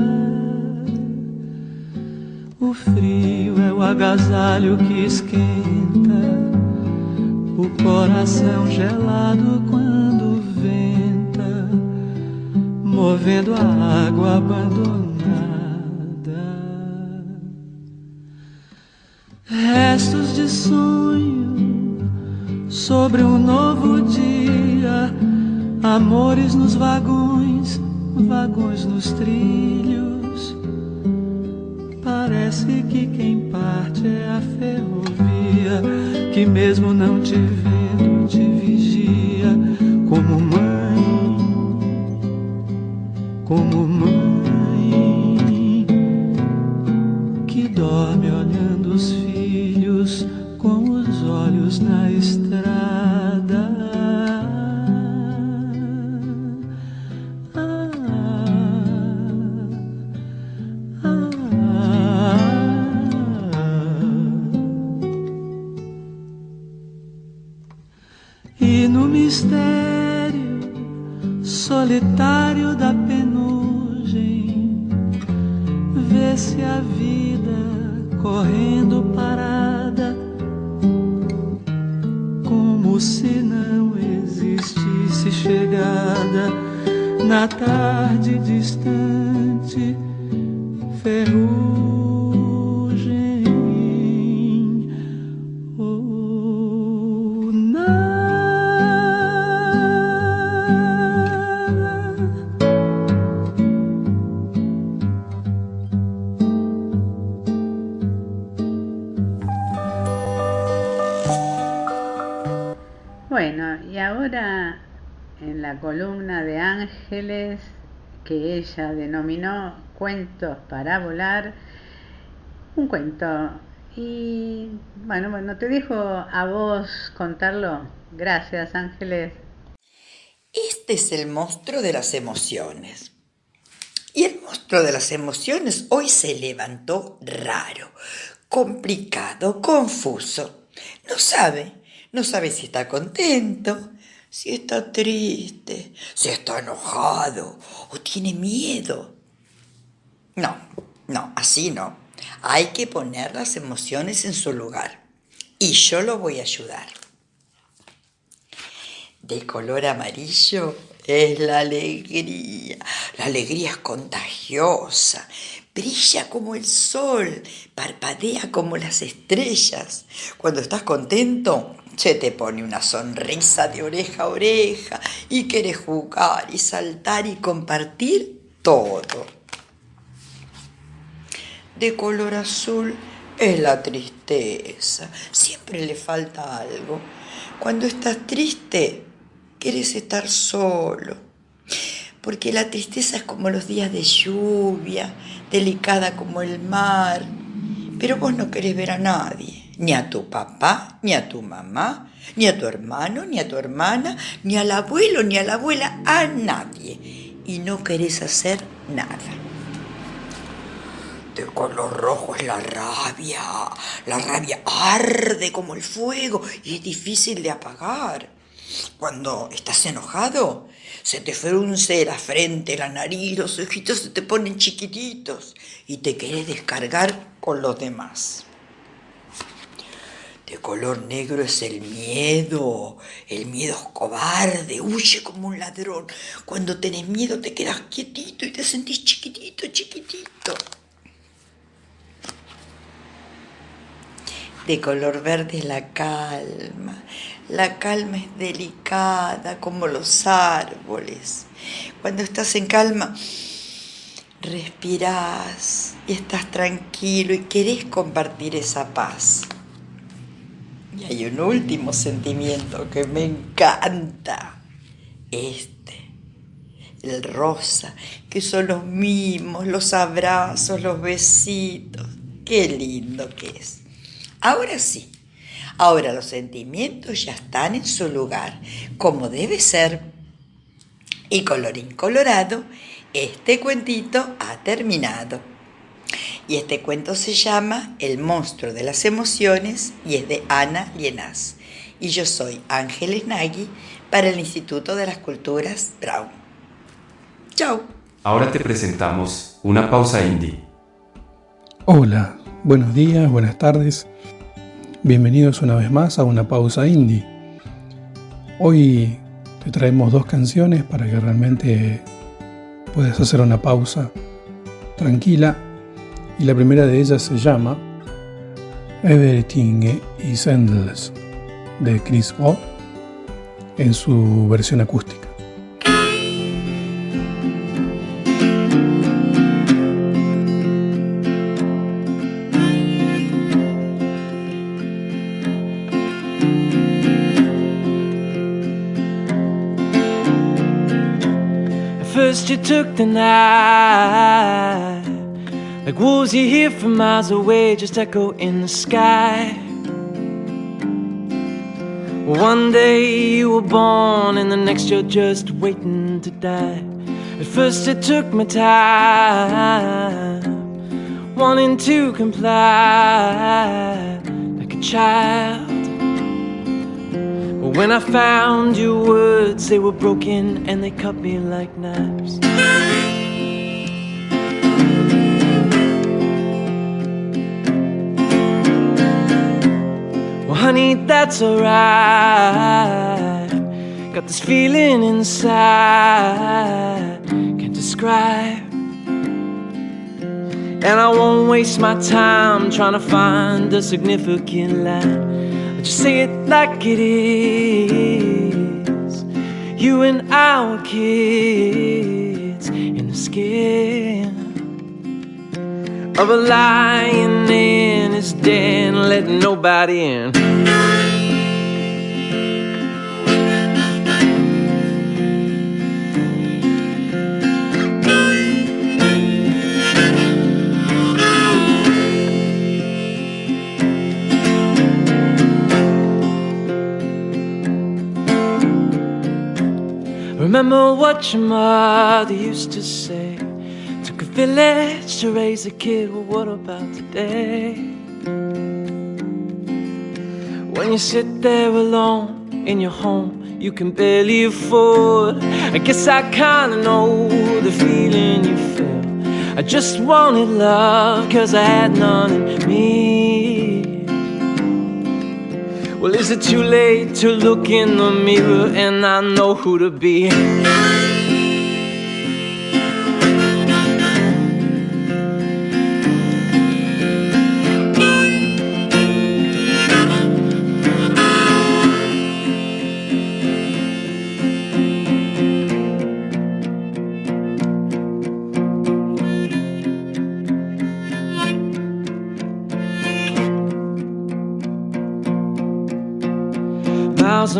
O frio é o agasalho que esquenta o coração gelado quando venta, movendo a água abandonada. Restos de sonho sobre um novo dia, amores nos vagões, vagões nos trilhos. Parece que quem parte é a ferrovia, que mesmo não te vendo te vigia como mãe, como mãe que dorme olhando os filhos com os olhos na estrada. Ángeles que ella denominó Cuentos para volar, un cuento. Y bueno, bueno, te dejo a vos contarlo. Gracias, Ángeles. Este es el monstruo de las emociones. Y el monstruo de las emociones hoy se levantó raro, complicado, confuso. No sabe, no sabe si está contento, si está triste, si está enojado o tiene miedo. No, no, así no. Hay que poner las emociones en su lugar. Y yo lo voy a ayudar. De color amarillo es la alegría. La alegría es contagiosa. Brilla como el sol, parpadea como las estrellas. Cuando estás contento, se te pone una sonrisa de oreja a oreja y quieres jugar y saltar y compartir todo. De color azul es la tristeza. Siempre le falta algo. Cuando estás triste, quieres estar solo. Porque la tristeza es como los días de lluvia, delicada como el mar. Pero vos no querés ver a nadie, ni a tu papá, ni a tu mamá, ni a tu hermano, ni a tu hermana, ni al abuelo, ni a la abuela, a nadie. Y no querés hacer nada. De color rojo es la rabia. La rabia arde como el fuego y es difícil de apagar. Cuando estás enojado, se te frunce la frente, la nariz, los ojitos se te ponen chiquititos y te querés descargar con los demás. De color negro es el miedo. El miedo es cobarde, huye como un ladrón. Cuando tenés miedo te quedas quietito y te sentís chiquitito, chiquitito. De color verde es la calma. La calma es delicada como los árboles. Cuando estás en calma, respirás y estás tranquilo y querés compartir esa paz. Y hay un último sentimiento que me encanta. Este, el rosa, que son los mimos, los abrazos, los besitos. Qué lindo que es. Ahora sí, ahora los sentimientos ya están en su lugar, como debe ser. Y colorín colorado, este cuentito ha terminado. Y este cuento se llama El monstruo de las emociones y es de Ana Lienaz. Y yo soy Ángeles Nagui para el Instituto de las Culturas Brown. Chao. Ahora te presentamos una pausa indie. Hola, buenos días, buenas tardes. Bienvenidos una vez más a una pausa indie. Hoy te traemos dos canciones para que realmente puedas hacer una pausa tranquila. Y la primera de ellas se llama Everything is Endless de Chris O en su versión acústica. Took the night. Like you hear from miles away Just echo in the sky. One day you were born And the next you're just waiting to die. At first it took my time Wanting to comply Like a child but when I found your words, they were broken and they cut me like knives. Well, honey, that's alright. Got this feeling inside, can't describe. And I won't waste my time trying to find a significant line. I just say it like it is. You and our kids in the skin of a lion in his den, letting nobody in. What your mother used to say Took a village to raise a kid, well what about today? When you sit there alone in your home You can barely afford I guess I kinda know the feeling you feel I just wanted love cause I had none in me Well, is it too late to look in the mirror and I know who to be?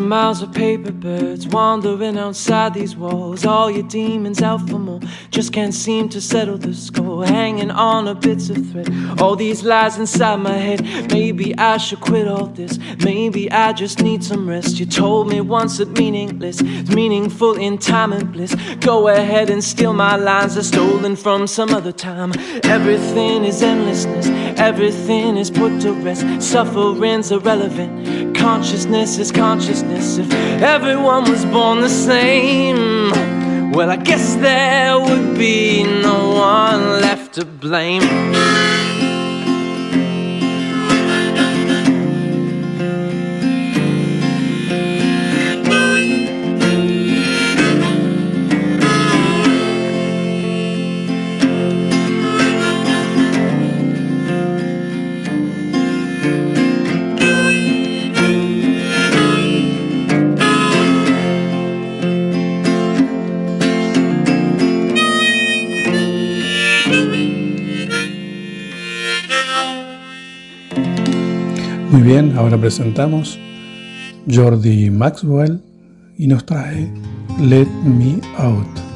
Miles of paper birds wandering outside these walls. All your demons out for more, just can't seem to settle the score. Hanging on a bits of thread. All these lies inside my head. Maybe I should quit all this. Maybe I just need some rest. You told me once that meaningless is meaningful in time and bliss. Go ahead and steal my lines, they're stolen from some other time. Everything is endlessness, everything is put to rest. Suffering's irrelevant, consciousness is consciousness. If everyone was born the same, well, I guess there would be no one left to blame. Ahora presentamos Jordi Maxwell y nos trae Let Me Out.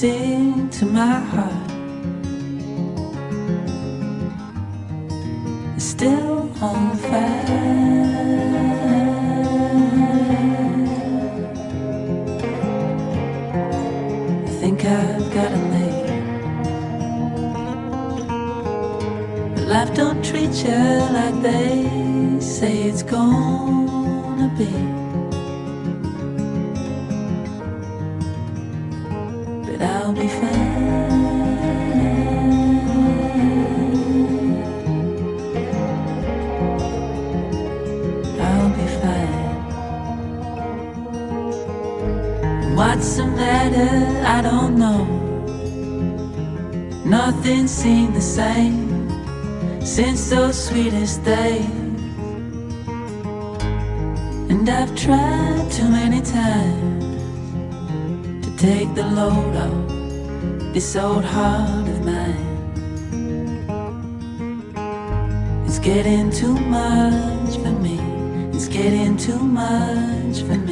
Sing to my heart. It's still on fire. I think I've got a lead. But life don't treat you like they say it's gonna be. The matter? I don't know. Nothing seemed the same since those sweetest days. And I've tried too many times to take the load off this old heart of mine. It's getting too much for me. It's getting too much for me.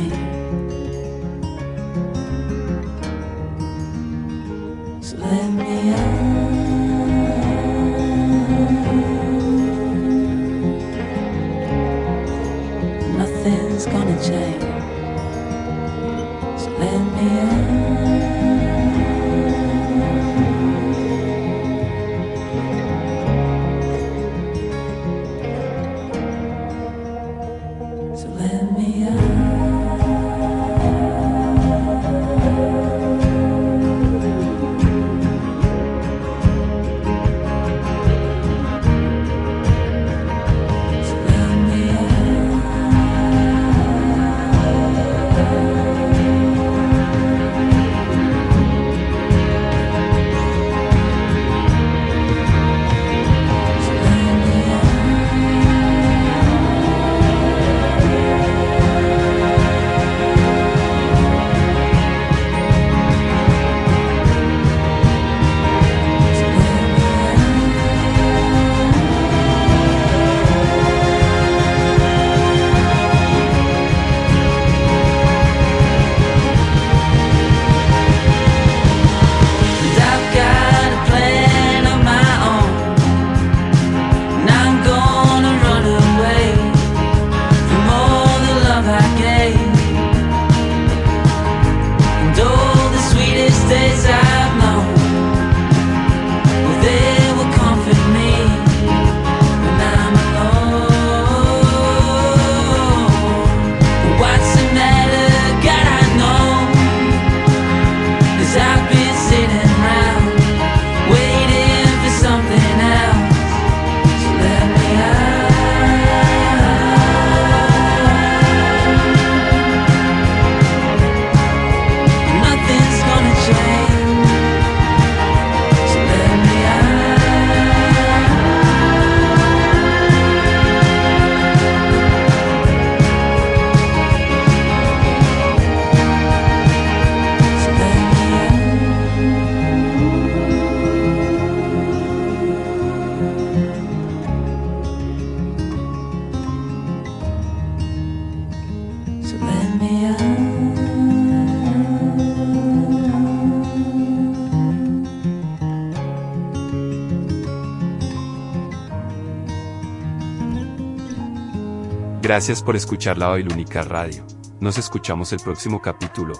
Gracias por escuchar la Babilónica Radio. Nos escuchamos el próximo capítulo.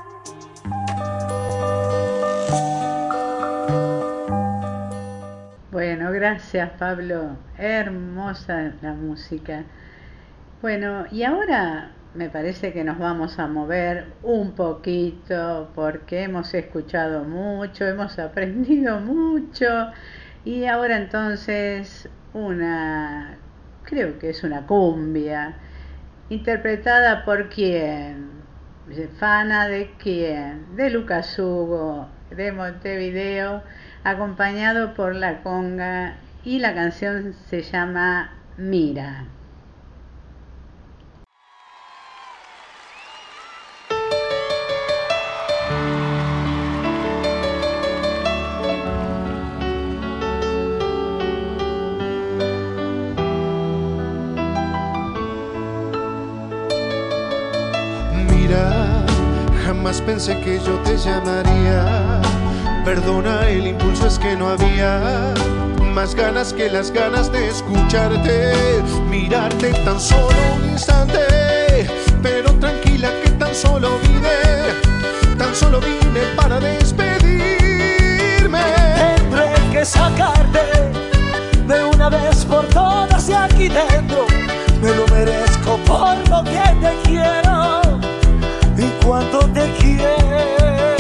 Bueno, gracias Pablo. Hermosa la música. Bueno, y ahora me parece que nos vamos a mover un poquito porque hemos escuchado mucho, hemos aprendido mucho y ahora entonces una, creo que es una cumbia, interpretada por quién, Fana de quién, de Lucas Hugo, de Montevideo, acompañado por la conga y la canción se llama Mira. Pensé que yo te llamaría. Perdona, el impulso es que no había más ganas que las ganas de escucharte, mirarte tan solo un instante, pero tranquila que tan solo vine, tan solo vine para despedirme. Tendré que sacarte de una vez por todas de aquí dentro, me lo merezco por lo que te quiero cuánto te quiero.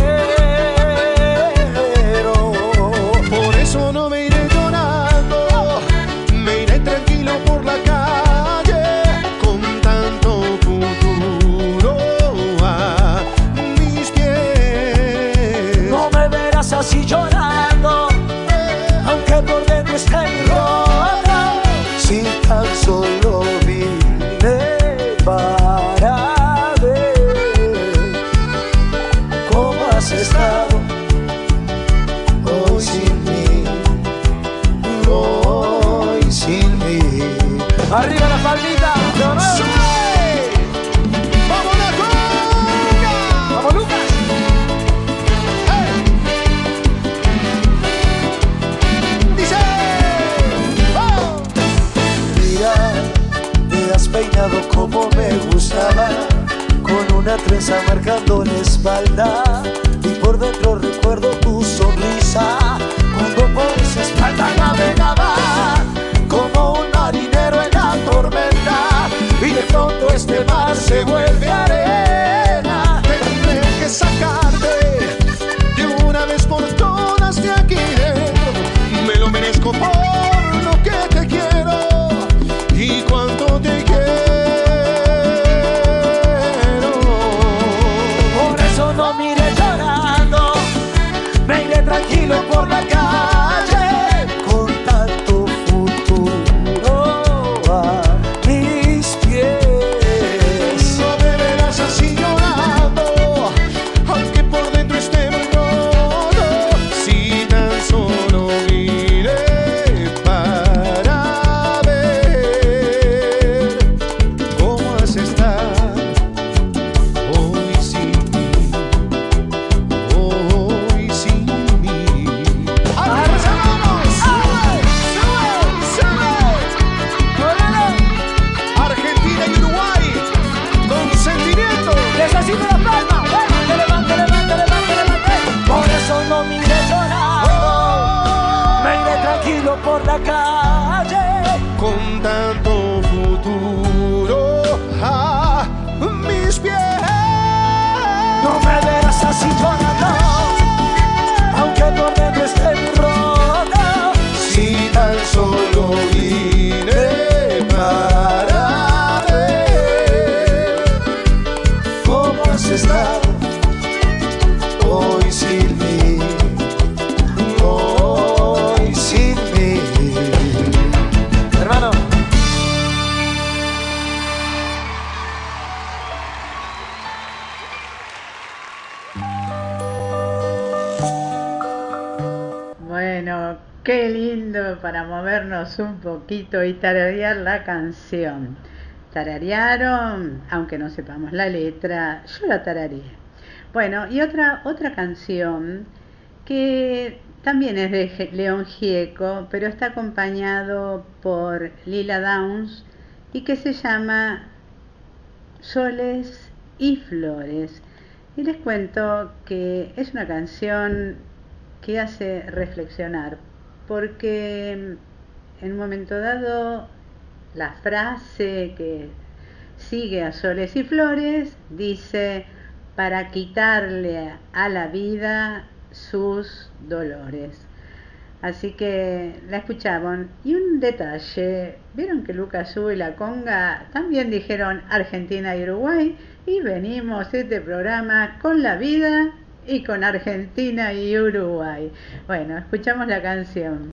Y tararear la canción. Tararearon, aunque no sepamos la letra, yo la tarareé. Bueno, y otra, otra canción que también es de León Gieco, pero está acompañado por Lila Downs y que se llama Soles y Flores. Y les cuento que es una canción que hace reflexionar, porque en un momento dado la frase que sigue a Soles y Flores dice, para quitarle a la vida sus dolores. Así que la escuchaban. Y un detalle, vieron que Lucas Hugo y la Conga también dijeron Argentina y Uruguay y venimos este programa con la vida y con Argentina y Uruguay. Bueno, escuchamos la canción.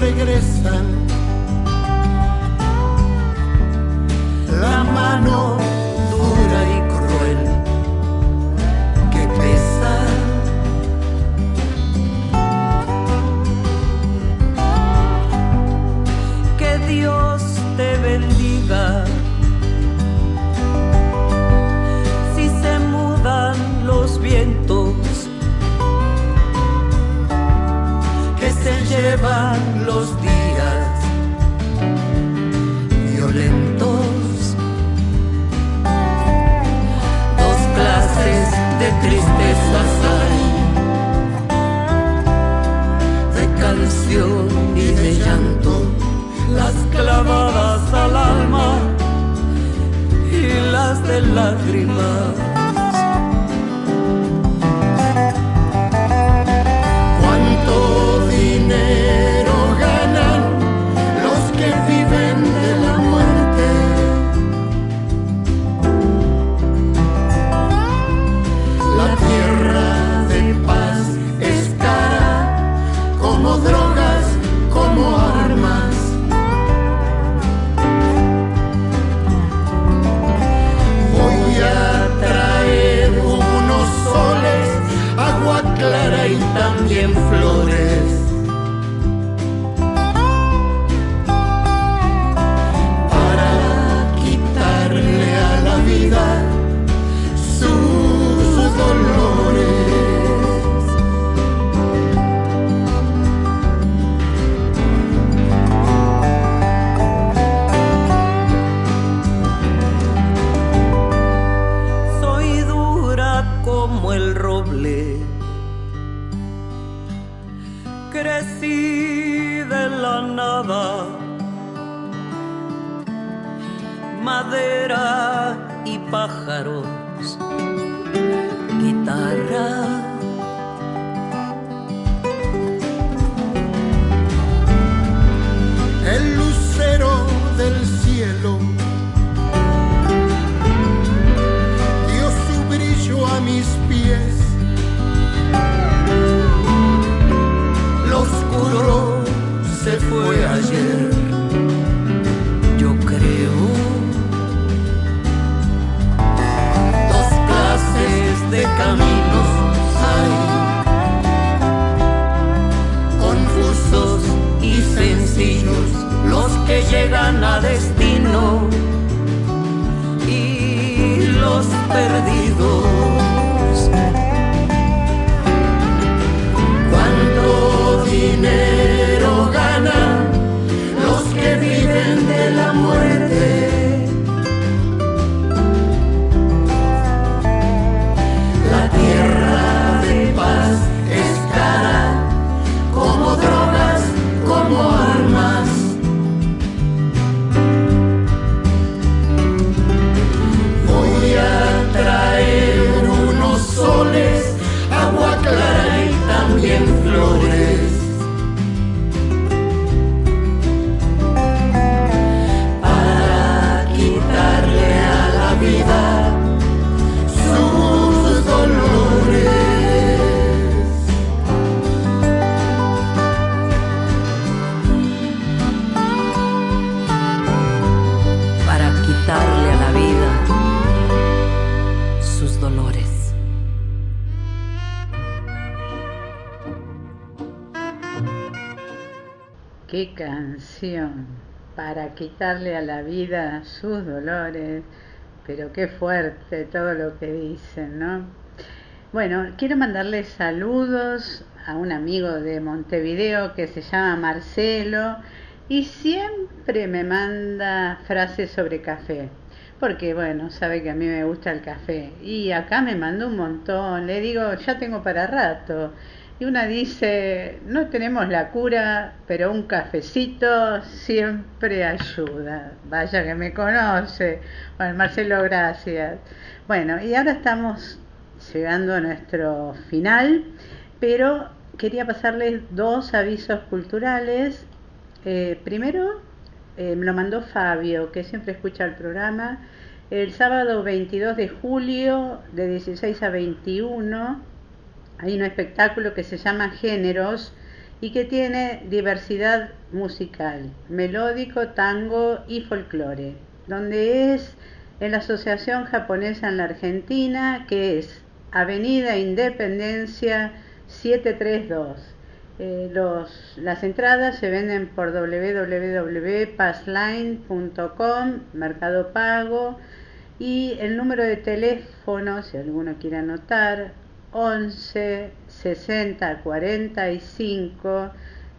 Regresan. La mano y las sus dolores, pero qué fuerte todo lo que dicen, ¿no? Bueno, quiero mandarle saludos a un amigo de Montevideo que se llama Marcelo y siempre me manda frases sobre café. Porque bueno, sabe que a mí me gusta el café. Y acá me mandó un montón. Le digo, ya tengo para rato. Y una dice, no tenemos la cura, pero un cafecito siempre ayuda. Vaya que me conoce. Marcelo, gracias. Bueno, y ahora estamos llegando a nuestro final, pero quería pasarles dos avisos culturales. Eh, primero, eh, me lo mandó Fabio, que siempre escucha el programa. El sábado 22 de julio, de 16 a 21, hay un espectáculo que se llama Géneros y que tiene diversidad musical, melódico, tango y folclore, donde es en la Asociación Japonesa en la Argentina, que es Avenida Independencia 732. Eh, las entradas se venden por www.passline.com, Mercado Pago, y el número de teléfono, si alguno quiere anotar, 11 60 45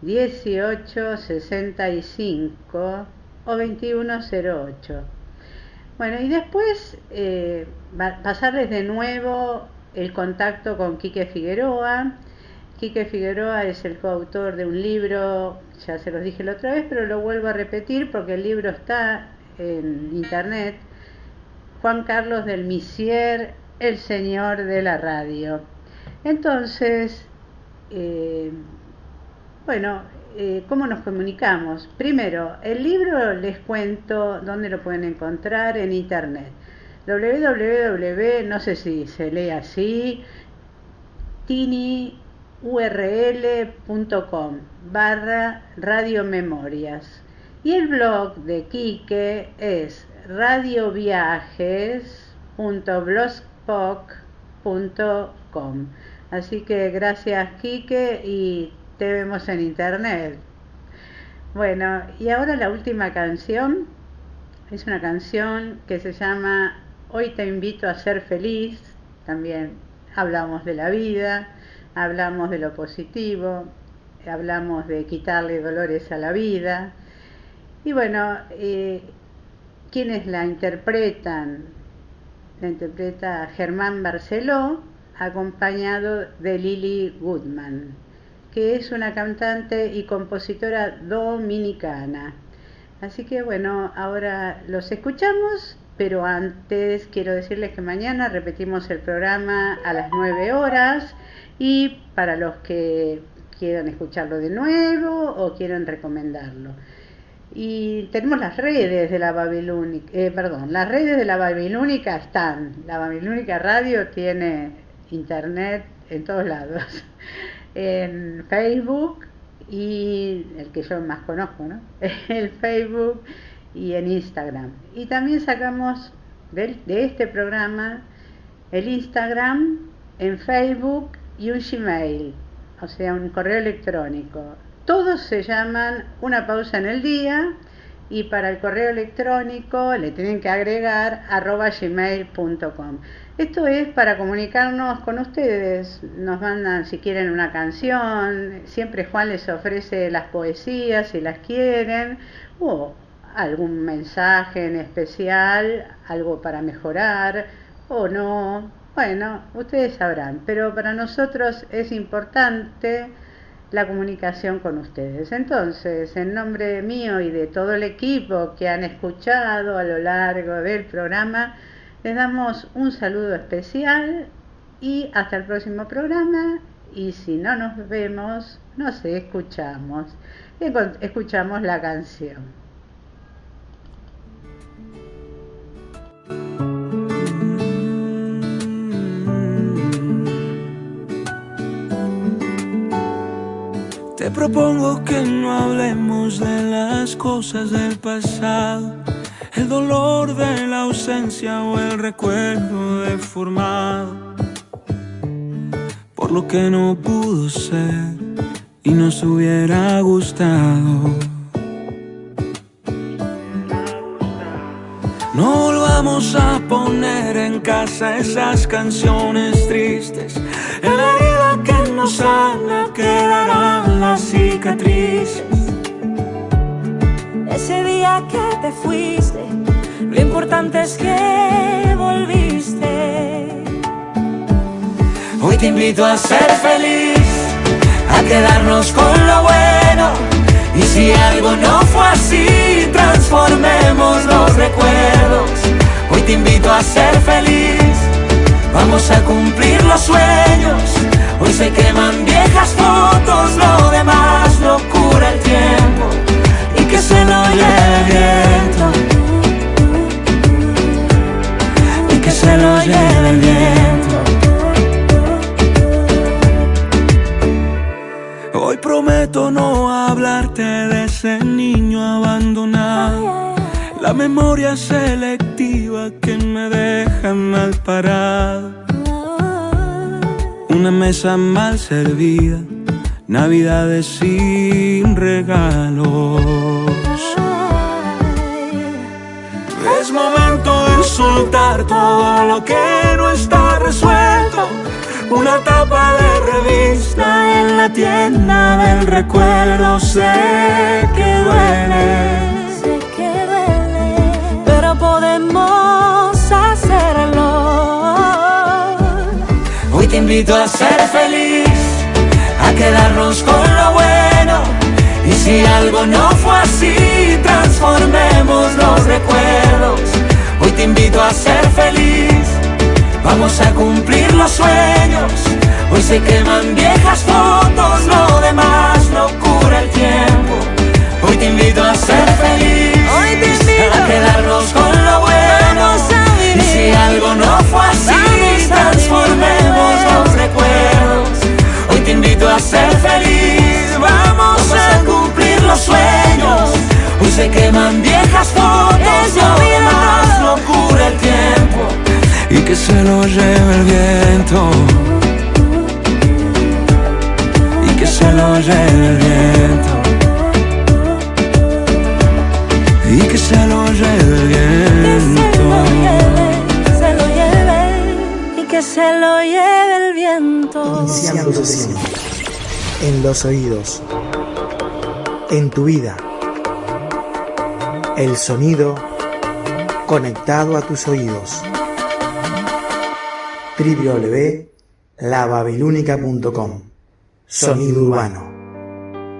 18 65 o 2108. Bueno, y después eh, pasarles de nuevo el contacto con Quique Figueroa. Quique Figueroa es el coautor de un libro, ya se los dije la otra vez, pero lo vuelvo a repetir porque el libro está en internet. Juan Carlos del Misier, el señor de la radio. Entonces, eh, bueno, eh, ¿cómo nos comunicamos? Primero, el libro les cuento dónde lo pueden encontrar en internet www, no sé si se lee así, tiniurl.com barra radiomemorias. Y el blog de Quique es radioviajes.blogspot.com. Así que gracias Quique y te vemos en internet. Bueno, y ahora la última canción es una canción que se llama Hoy te invito a ser feliz, también hablamos de la vida, hablamos de lo positivo, hablamos de quitarle dolores a la vida. Y bueno, eh, quienes la interpretan, la interpreta Germán Barceló, acompañado de Lily Goodman, que es una cantante y compositora dominicana. Así que bueno, ahora los escuchamos pero antes quiero decirles que mañana repetimos el programa a las 9 horas y para los que quieran escucharlo de nuevo o quieran recomendarlo. Y tenemos las redes de la Babilónica, eh, perdón, las redes de la Babilónica están. La Babilónica Radio tiene internet en todos lados. En Facebook y el que yo más conozco, ¿no? El Facebook y en Instagram. Y también sacamos de, este programa el Instagram, en Facebook y un Gmail, o sea, un correo electrónico. Todos se llaman Una pausa en el día y para el correo electrónico le tienen que agregar arroba gmail.com. Esto es para comunicarnos con ustedes. Nos mandan si quieren una canción, siempre Juan les ofrece las poesías si las quieren, o algún mensaje en especial, algo para mejorar o no. Bueno, ustedes sabrán, pero para nosotros es importante la comunicación con ustedes. Entonces, en nombre mío y de todo el equipo que han escuchado a lo largo del programa, les damos un saludo especial y hasta el próximo programa. Y si no nos vemos, nos escuchamos. Escuchamos la canción. Te propongo que no hablemos de las cosas del pasado. El dolor de la ausencia o el recuerdo deformado por lo que no pudo ser y nos hubiera gustado. No volvamos a poner en casa esas canciones tristes. Nos sana quedarán las cicatrices. Ese día que te fuiste, lo importante es que volviste. Hoy te invito a ser feliz, a quedarnos con lo bueno. Y si algo no fue así, transformemos los recuerdos. Hoy te invito a ser feliz, vamos a cumplir los sueños. Hoy se queman viejas fotos, lo demás lo cura el tiempo y que se lo lleve el viento. Y que se lo lleve el viento. Hoy prometo no hablarte de ese niño abandonado. La memoria selectiva que me deja mal parado. Una mesa mal servida, navidades sin regalos. Es momento de soltar todo lo que no está resuelto. Una tapa de revista en la tienda del recuerdo. Sé que duele. Sé que duele, pero podemos hacerlo. Hoy invito a ser feliz, a quedarnos con lo bueno. Y si algo no fue así, transformemos los recuerdos. Hoy te invito a ser feliz, vamos a cumplir los sueños. Hoy se queman viejas fotos, lo demás lo cura el tiempo. Hoy te invito a ser feliz, Hoy te invito a quedarnos con lo bueno. Y si algo no fue a ser feliz, vamos a cumplir los sueños. Hoy se queman viejas fotos, Eso lo viene demás todo. lo cura el tiempo y que se lo lleve el viento. Y que se lo lleve el viento. Y que se lo lleve el viento. Se lo lleve y que se lo lleve el viento. Iniciando sesión. En los oídos. En tu vida. El sonido conectado a tus oídos. www.lababilúnica.com Sonido urbano.